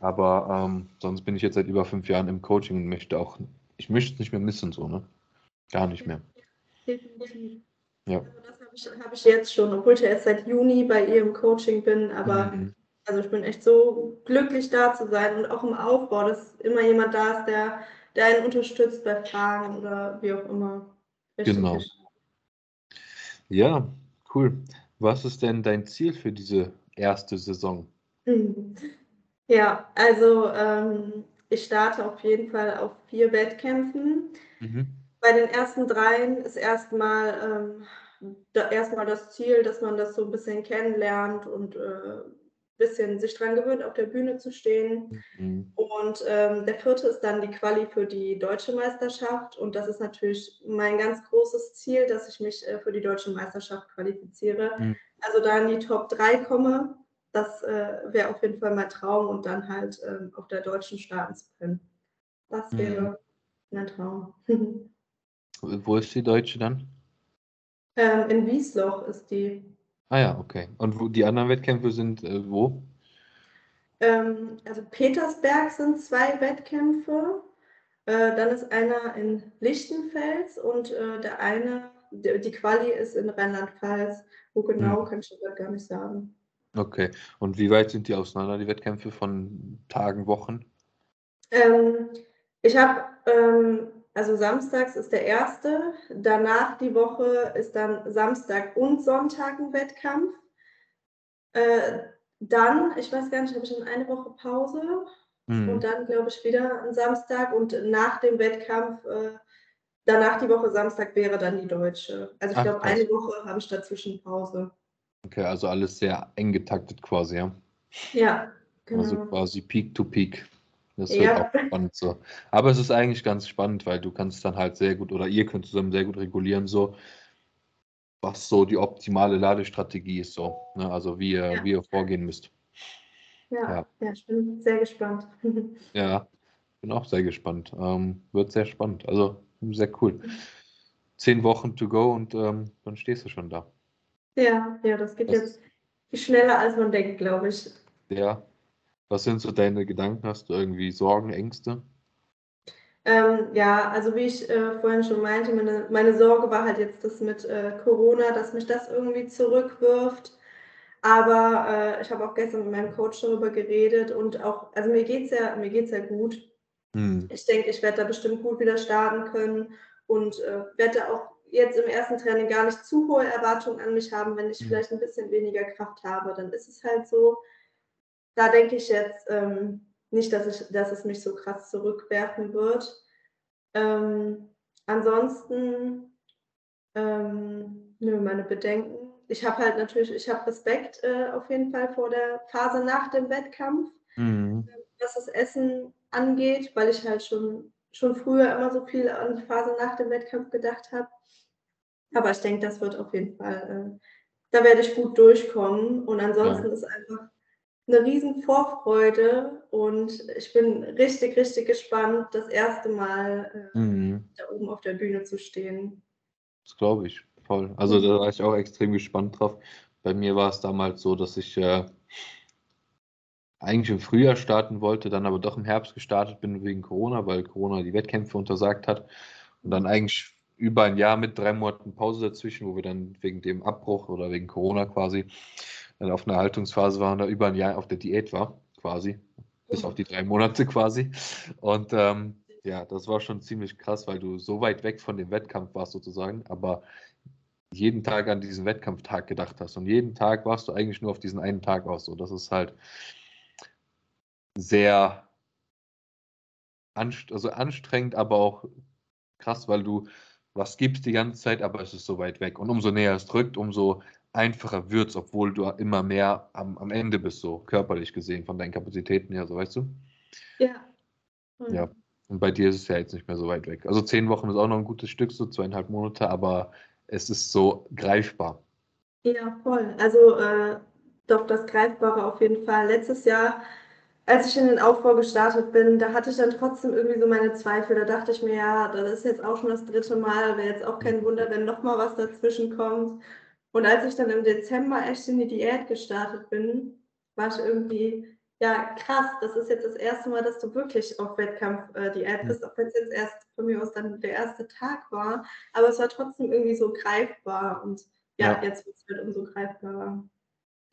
aber ähm, sonst bin ich jetzt seit über fünf Jahren im Coaching und möchte auch, ich möchte es nicht mehr missen, so, ne? Gar nicht mehr. Definitiv. Ja. Also das habe ich, hab ich jetzt schon, obwohl ich ja erst seit Juni bei ihr im Coaching bin, aber mhm. also ich bin echt so glücklich da zu sein und auch im Aufbau, dass immer jemand da ist, der der einen unterstützt bei Fragen oder wie auch immer. Richtig genau. Ja, cool. Was ist denn dein Ziel für diese erste Saison? Ja, also ähm, ich starte auf jeden Fall auf vier Wettkämpfen. Mhm. Bei den ersten dreien ist erstmal ähm, da, erstmal das Ziel, dass man das so ein bisschen kennenlernt und äh, bisschen sich dran gewöhnt, auf der Bühne zu stehen. Mhm. Und ähm, der vierte ist dann die Quali für die deutsche Meisterschaft. Und das ist natürlich mein ganz großes Ziel, dass ich mich äh, für die deutsche Meisterschaft qualifiziere. Mhm. Also da in die Top 3 komme. Das äh, wäre auf jeden Fall mein Traum und dann halt ähm, auf der deutschen starten zu können. Das mhm. wäre mhm. mein Traum. Wo ist die deutsche dann? Ähm, in Wiesloch ist die. Ah ja, okay. Und wo, die anderen Wettkämpfe sind äh, wo? Ähm, also Petersberg sind zwei Wettkämpfe. Äh, dann ist einer in Lichtenfels und äh, der eine, die, Quali ist in Rheinland-Pfalz. Wo genau, hm. kann ich aber gar nicht sagen. Okay. Und wie weit sind die auseinander, die Wettkämpfe von Tagen, Wochen? Ähm, ich habe, ähm, also samstags ist der erste, danach die Woche ist dann Samstag und Sonntag ein Wettkampf. Äh, dann, ich weiß gar nicht, habe ich dann eine Woche Pause Mhm. und dann, glaube ich, wieder ein Samstag und nach dem Wettkampf, äh, danach die Woche Samstag wäre dann die deutsche. Also ich glaube, eine Woche habe ich dazwischen Pause. Okay, also alles sehr eng getaktet quasi, ja. Ja, Also genau. quasi Peak to Peak. Das wird Ja. auch spannend so. Aber es ist eigentlich ganz spannend, weil du kannst dann halt sehr gut oder ihr könnt zusammen sehr gut regulieren, so was so die optimale Ladestrategie ist, so. Ne? Also wie ihr, Ja. wie ihr vorgehen müsst. Ja, Ja. ja, ich bin sehr gespannt. [laughs] Ja, bin auch sehr gespannt. Ähm, wird sehr spannend. Also sehr cool. Zehn Wochen to go und ähm, dann stehst du schon da. Ja, ja, das geht Das- jetzt schneller, als man denkt, glaube ich. Ja. Was sind so deine Gedanken? Hast du irgendwie Sorgen, Ängste? Ähm, ja, also wie ich äh, vorhin schon meinte, meine, meine Sorge war halt jetzt das mit äh, Corona, dass mich das irgendwie zurückwirft. Aber äh, ich habe auch gestern mit meinem Coach darüber geredet und auch, also mir geht's ja, mir geht's ja gut. Hm. Ich denke, ich werde da bestimmt gut wieder starten können und äh, werde auch jetzt im ersten Training gar nicht zu hohe Erwartungen an mich haben. Wenn ich Mhm. vielleicht ein bisschen weniger Kraft habe, dann ist es halt so. Da denke ich jetzt ähm, nicht, dass, ich, dass es mich so krass zurückwerfen wird. Ähm, ansonsten, ähm, nö, meine Bedenken. Ich habe halt natürlich, ich habe Respekt äh, auf jeden Fall vor der Phase nach dem Wettkampf Mhm. was das Essen angeht, weil ich halt schon, schon früher immer so viel an die Phase nach dem Wettkampf gedacht habe. Aber ich denke, das wird auf jeden Fall, äh, da werde ich gut durchkommen. Und ansonsten Ja. ist einfach eine riesen Vorfreude und ich bin richtig, richtig gespannt, das erste Mal äh, Mhm. da oben auf der Bühne zu stehen. Das glaube ich, voll. Also da war ich auch extrem gespannt drauf. Bei mir war es damals so, dass ich äh, eigentlich im Frühjahr starten wollte, dann aber doch im Herbst gestartet bin wegen Corona, weil Corona die Wettkämpfe untersagt hat. Und dann eigentlich über ein Jahr mit drei Monaten Pause dazwischen, wo wir dann wegen dem Abbruch oder wegen Corona quasi dann auf einer Haltungsphase waren, da über ein Jahr auf der Diät war, quasi. Bis auf die drei Monate quasi. Und ähm, ja, das war schon ziemlich krass, weil du so weit weg von dem Wettkampf warst sozusagen, aber jeden Tag an diesen Wettkampftag gedacht hast. Und jeden Tag warst du eigentlich nur auf diesen einen Tag aus. So, das ist halt sehr anst also anstrengend, aber auch krass, weil du was gibst die ganze Zeit, aber es ist so weit weg. Und umso näher es drückt, umso einfacher wird es, obwohl du immer mehr am, am Ende bist, so körperlich gesehen, von deinen Kapazitäten her, so weißt du? Ja. Mhm. Ja. Und bei dir ist es ja jetzt nicht mehr so weit weg. Also zehn Wochen ist auch noch ein gutes Stück, so zweieinhalb Monate, aber es ist so greifbar. Ja, voll. Also äh, doch das Greifbare auf jeden Fall. Letztes Jahr, als ich in den Aufbau gestartet bin, da hatte ich dann trotzdem irgendwie so meine Zweifel. Da dachte ich mir, ja, das ist jetzt auch schon das dritte Mal, wäre jetzt auch kein Wunder, wenn nochmal was dazwischen kommt. Und als ich dann im Dezember echt in die Diät gestartet bin, war ich irgendwie, ja, krass, das ist jetzt das erste Mal, dass du wirklich auf Wettkampf-Diät bist, auch wenn es jetzt erst von mir aus dann der erste Tag war. Aber es war trotzdem irgendwie so greifbar und ja, Ja. jetzt wird es halt umso greifbarer.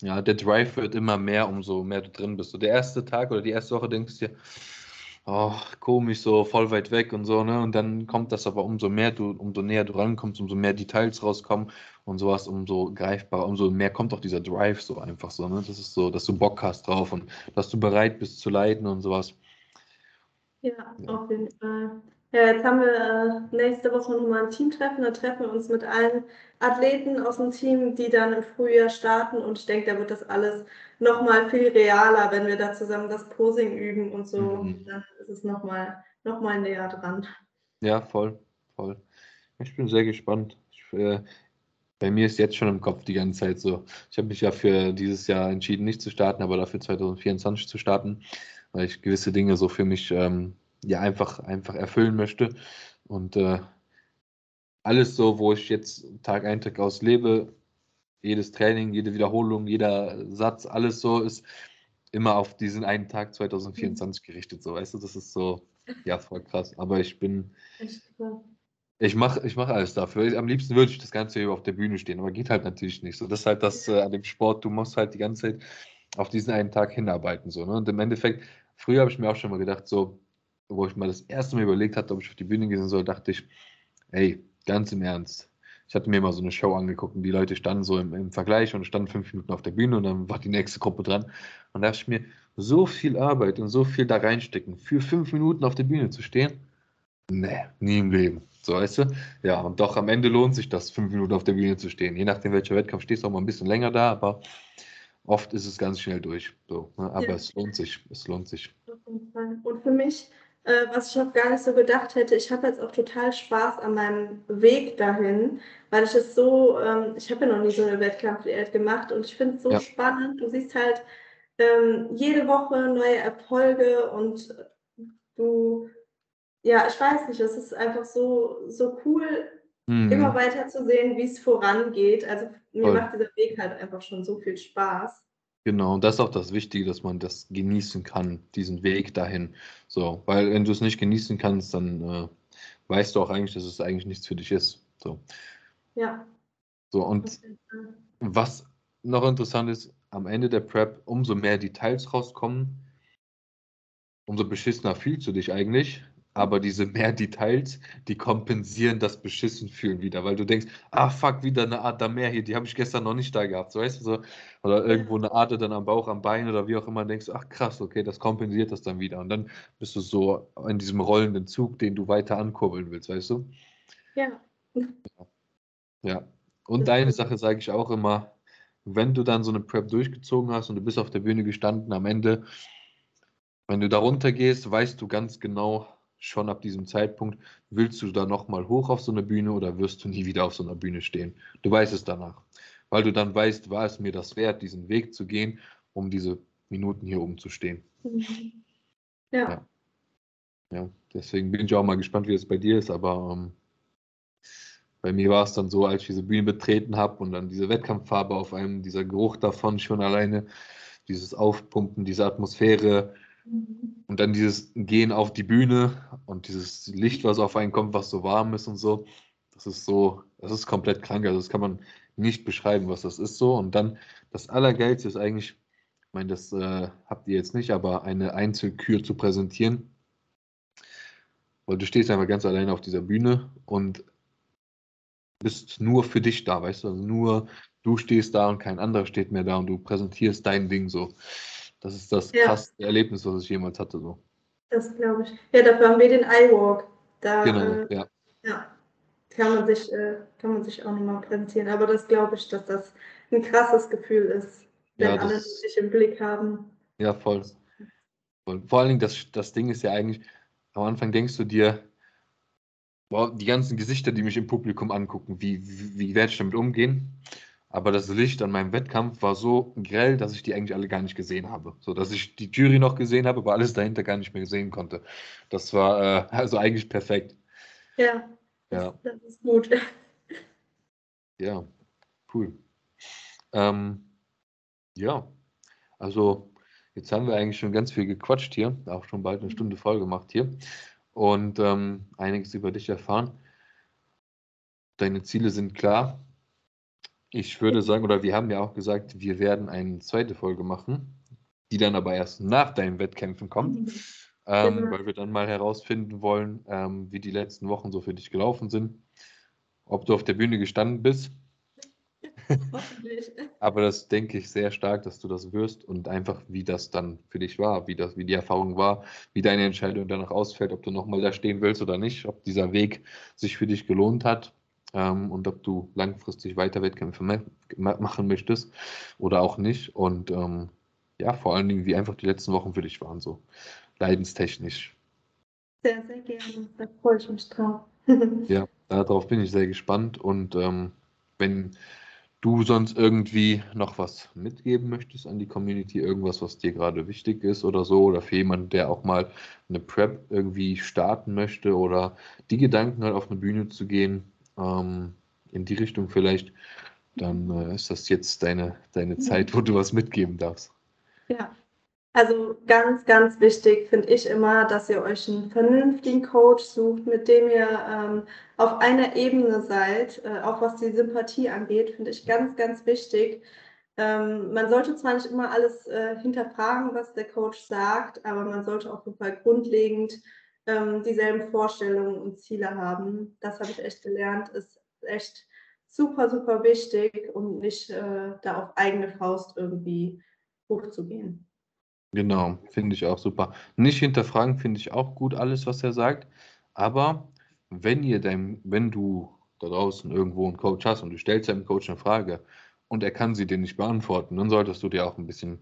Ja, der Drive wird immer mehr, umso mehr du drin bist. So der erste Tag oder die erste Woche denkst du dir, oh, komisch, so voll weit weg und so, ne? Und dann kommt das aber umso mehr du, umso näher du rankommst, umso mehr Details rauskommen und sowas, umso greifbarer, umso mehr kommt auch dieser Drive so einfach so, ne? Das ist so, dass du Bock hast drauf und dass du bereit bist zu leiden und sowas. Ja, Ja. auf jeden Fall. Ja, jetzt haben wir äh, nächste Woche nochmal ein Teamtreffen. Da treffen wir uns mit allen Athleten aus dem Team, die dann im Frühjahr starten. Und ich denke, da wird das alles nochmal viel realer, wenn wir da zusammen das Posing üben und so. Mhm. Dann ist es nochmal noch mal näher dran. Ja, voll, voll. Ich bin sehr gespannt. Ich, äh, bei mir ist jetzt schon im Kopf die ganze Zeit so. Ich habe mich ja für dieses Jahr entschieden, nicht zu starten, aber dafür 2024 zu starten, weil ich gewisse Dinge so für mich ähm, ja einfach, einfach erfüllen möchte. Und äh, alles so, wo ich jetzt Tag ein, Tag aus lebe, jedes Training, jede Wiederholung, jeder Satz, alles so ist immer auf diesen einen Tag 2024 gerichtet. So, weißt du, das ist so, ja, voll krass. Aber ich bin. Ich mache ich mach alles dafür. Am liebsten würde ich das Ganze hier auf der Bühne stehen, aber geht halt natürlich nicht so. Das ist halt das äh, an dem Sport, du musst halt die ganze Zeit auf diesen einen Tag hinarbeiten. So, ne? Und im Endeffekt, früher habe ich mir auch schon mal gedacht, so, wo ich mal das erste Mal überlegt hatte, ob ich auf die Bühne gehen soll, dachte ich, ey, ganz im Ernst. Ich hatte mir mal so eine Show angeguckt und die Leute standen so im, im Vergleich und standen fünf Minuten auf der Bühne und dann war die nächste Gruppe dran. Und da dachte ich mir, so viel Arbeit und so viel da reinstecken, für fünf Minuten auf der Bühne zu stehen, nee, nie im Leben. So, weißt du? Ja, und doch am Ende lohnt sich das, fünf Minuten auf der Bühne zu stehen. Je nachdem, welcher Wettkampf stehst du auch mal ein bisschen länger da, aber oft ist es ganz schnell durch. So, ne? Aber ja. es lohnt sich. Es lohnt sich. Und für mich, äh, was ich auch gar nicht so gedacht hätte, ich habe jetzt auch total Spaß an meinem Weg dahin, weil ich es so, ähm, ich habe ja noch nie so eine Wettkampfdiät gemacht und ich finde es so ja. spannend. Du siehst halt ähm, jede Woche neue Erfolge und du, ja, ich weiß nicht, es ist einfach so, so cool, mhm. immer weiter zu sehen, wie es vorangeht. Also mir Voll. macht dieser Weg halt einfach schon so viel Spaß. Genau, und das ist auch das Wichtige, dass man das genießen kann, diesen Weg dahin. So, weil wenn du es nicht genießen kannst, dann äh, weißt du auch eigentlich, dass es eigentlich nichts für dich ist. So. Ja. So, und was noch interessant ist, am Ende der Prep, umso mehr Details rauskommen, umso beschissener fühlst du dich eigentlich aber diese mehr Details, die kompensieren das beschissen fühlen wieder, weil du denkst, ah fuck, wieder eine Art da mehr hier, die habe ich gestern noch nicht da gehabt, so weißt du so, oder irgendwo eine Art dann am Bauch, am Bein oder wie auch immer, denkst du, ach krass, okay, das kompensiert das dann wieder und dann bist du so in diesem rollenden Zug, den du weiter ankurbeln willst, weißt du? Ja. Ja. Und eine Sache sage ich auch immer, wenn du dann so eine Prep durchgezogen hast und du bist auf der Bühne gestanden, am Ende, wenn du da runter gehst, weißt du ganz genau, schon ab diesem Zeitpunkt, willst du da nochmal hoch auf so eine Bühne oder wirst du nie wieder auf so einer Bühne stehen? Du weißt es danach, weil du dann weißt, war es mir das wert, diesen Weg zu gehen, um diese Minuten hier oben zu stehen. [laughs] Ja. ja. ja. deswegen bin ich auch mal gespannt, wie es bei dir ist, aber ähm, bei mir war es dann so, als ich diese Bühne betreten habe und dann diese Wettkampffarbe auf einem, dieser Geruch davon schon alleine, dieses Aufpumpen, diese Atmosphäre. Und dann dieses Gehen auf die Bühne und dieses Licht, was auf einen kommt, was so warm ist und so. Das ist so, das ist komplett krank. Also das kann man nicht beschreiben, was das ist so. Und dann das Allergeilste ist eigentlich, ich meine, das äh, habt ihr jetzt nicht, aber eine Einzelkür zu präsentieren. Weil du stehst einfach ganz alleine auf dieser Bühne und bist nur für dich da, weißt du? Also nur du stehst da und kein anderer steht mehr da und du präsentierst dein Ding so. Das ist das ja. krasseste Erlebnis, was ich jemals hatte. So. Das glaube ich. Ja, dafür haben wir den iWalk. Da, genau, äh, ja. ja. Kann man sich, äh, kann man sich auch nochmal präsentieren. Aber das glaube ich, dass das ein krasses Gefühl ist, wenn ja, alle dich im Blick haben. Ja, voll. voll. Vor allen Dingen, das, das Ding ist ja eigentlich, am Anfang denkst du dir, boah, die ganzen Gesichter, die mich im Publikum angucken, wie, wie, wie werde ich damit umgehen? Aber das Licht an meinem Wettkampf war so grell, dass ich die eigentlich alle gar nicht gesehen habe. So dass ich die Jury noch gesehen habe, aber alles dahinter gar nicht mehr sehen konnte. Das war äh, also eigentlich perfekt. Ja, ja. Das, ist gut. [laughs] Ja, cool. Ähm, ja, also jetzt haben wir eigentlich schon ganz viel gequatscht hier, auch schon bald eine Stunde voll gemacht hier und ähm, einiges über dich erfahren. Deine Ziele sind klar, ich würde sagen, oder wir haben ja auch gesagt, wir werden eine zweite Folge machen, die dann aber erst nach deinen Wettkämpfen kommt, mhm. ähm, genau. weil wir dann mal herausfinden wollen, ähm, wie die letzten Wochen so für dich gelaufen sind, ob du auf der Bühne gestanden bist. [laughs] aber das denke ich sehr stark, dass du das wirst und einfach, wie das dann für dich war, wie, das, wie die Erfahrung war, wie deine Entscheidung danach ausfällt, ob du nochmal da stehen willst oder nicht, ob dieser Weg sich für dich gelohnt hat ähm, und ob du langfristig weiter Wettkämpfe machen möchtest oder auch nicht. Und ähm, ja, vor allen Dingen, wie einfach die letzten Wochen für dich waren, so leidenstechnisch. Sehr, sehr gerne. Da freue ich mich drauf. [laughs] ja, darauf bin ich sehr gespannt. Und ähm, wenn du sonst irgendwie noch was mitgeben möchtest an die Community, irgendwas, was dir gerade wichtig ist oder so, oder für jemanden, der auch mal eine Prep irgendwie starten möchte oder die Gedanken hat, auf eine Bühne zu gehen, ähm, in die Richtung vielleicht, dann äh, ist das jetzt deine, deine Zeit, wo du was mitgeben darfst. Ja, Also ganz, ganz wichtig finde ich immer, dass ihr euch einen vernünftigen Coach sucht, mit dem ihr ähm, auf einer Ebene seid, äh, auch was die Sympathie angeht, finde ich ganz, ganz wichtig. Ähm, man sollte zwar nicht immer alles äh, hinterfragen, was der Coach sagt, aber man sollte auf jeden Fall grundlegend ähm, dieselben Vorstellungen und Ziele haben. Das habe ich echt gelernt, ist echt super, super wichtig und nicht äh, da auf eigene Faust irgendwie hochzugehen. Genau, finde ich auch super. Nicht hinterfragen finde ich auch gut, alles, was er sagt. Aber wenn ihr dein, wenn du da draußen irgendwo einen Coach hast und du stellst deinem Coach eine Frage und er kann sie dir nicht beantworten, dann solltest du dir auch ein bisschen,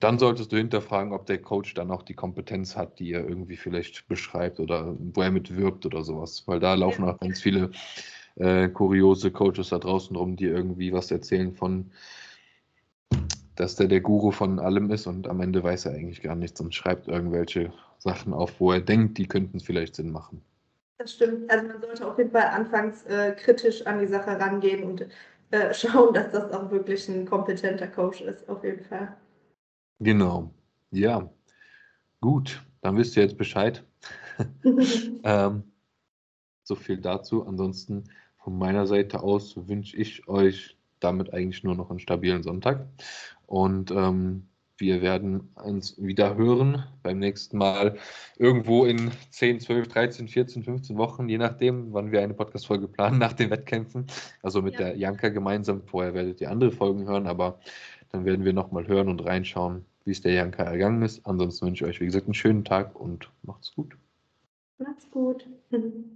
dann solltest du hinterfragen, ob der Coach dann auch die Kompetenz hat, die er irgendwie vielleicht beschreibt oder wo er mit wirbt oder sowas. Weil da laufen auch ganz viele äh, kuriose Coaches da draußen rum, die irgendwie was erzählen von dass der der Guru von allem ist und am Ende weiß er eigentlich gar nichts und schreibt irgendwelche Sachen auf, wo er denkt, die könnten vielleicht Sinn machen. Das stimmt. Also man sollte auf jeden Fall anfangs äh, kritisch an die Sache rangehen und äh, [laughs] schauen, dass das auch wirklich ein kompetenter Coach ist, auf jeden Fall. Genau. Ja. Gut, dann wisst ihr jetzt Bescheid. [laughs] ähm, so viel dazu. Ansonsten von meiner Seite aus wünsche ich euch damit eigentlich nur noch einen stabilen Sonntag. Und ähm, wir werden uns wieder hören beim nächsten Mal irgendwo in 10, 12, 13, 14, 15 Wochen, je nachdem, wann wir eine Podcast-Folge planen nach den Wettkämpfen. Also mit ja. der Janka gemeinsam. Vorher werdet ihr andere Folgen hören, aber dann werden wir nochmal hören und reinschauen, wie es der Janka ergangen ist. Ansonsten wünsche ich euch, wie gesagt, einen schönen Tag und macht's gut. Macht's gut. [laughs]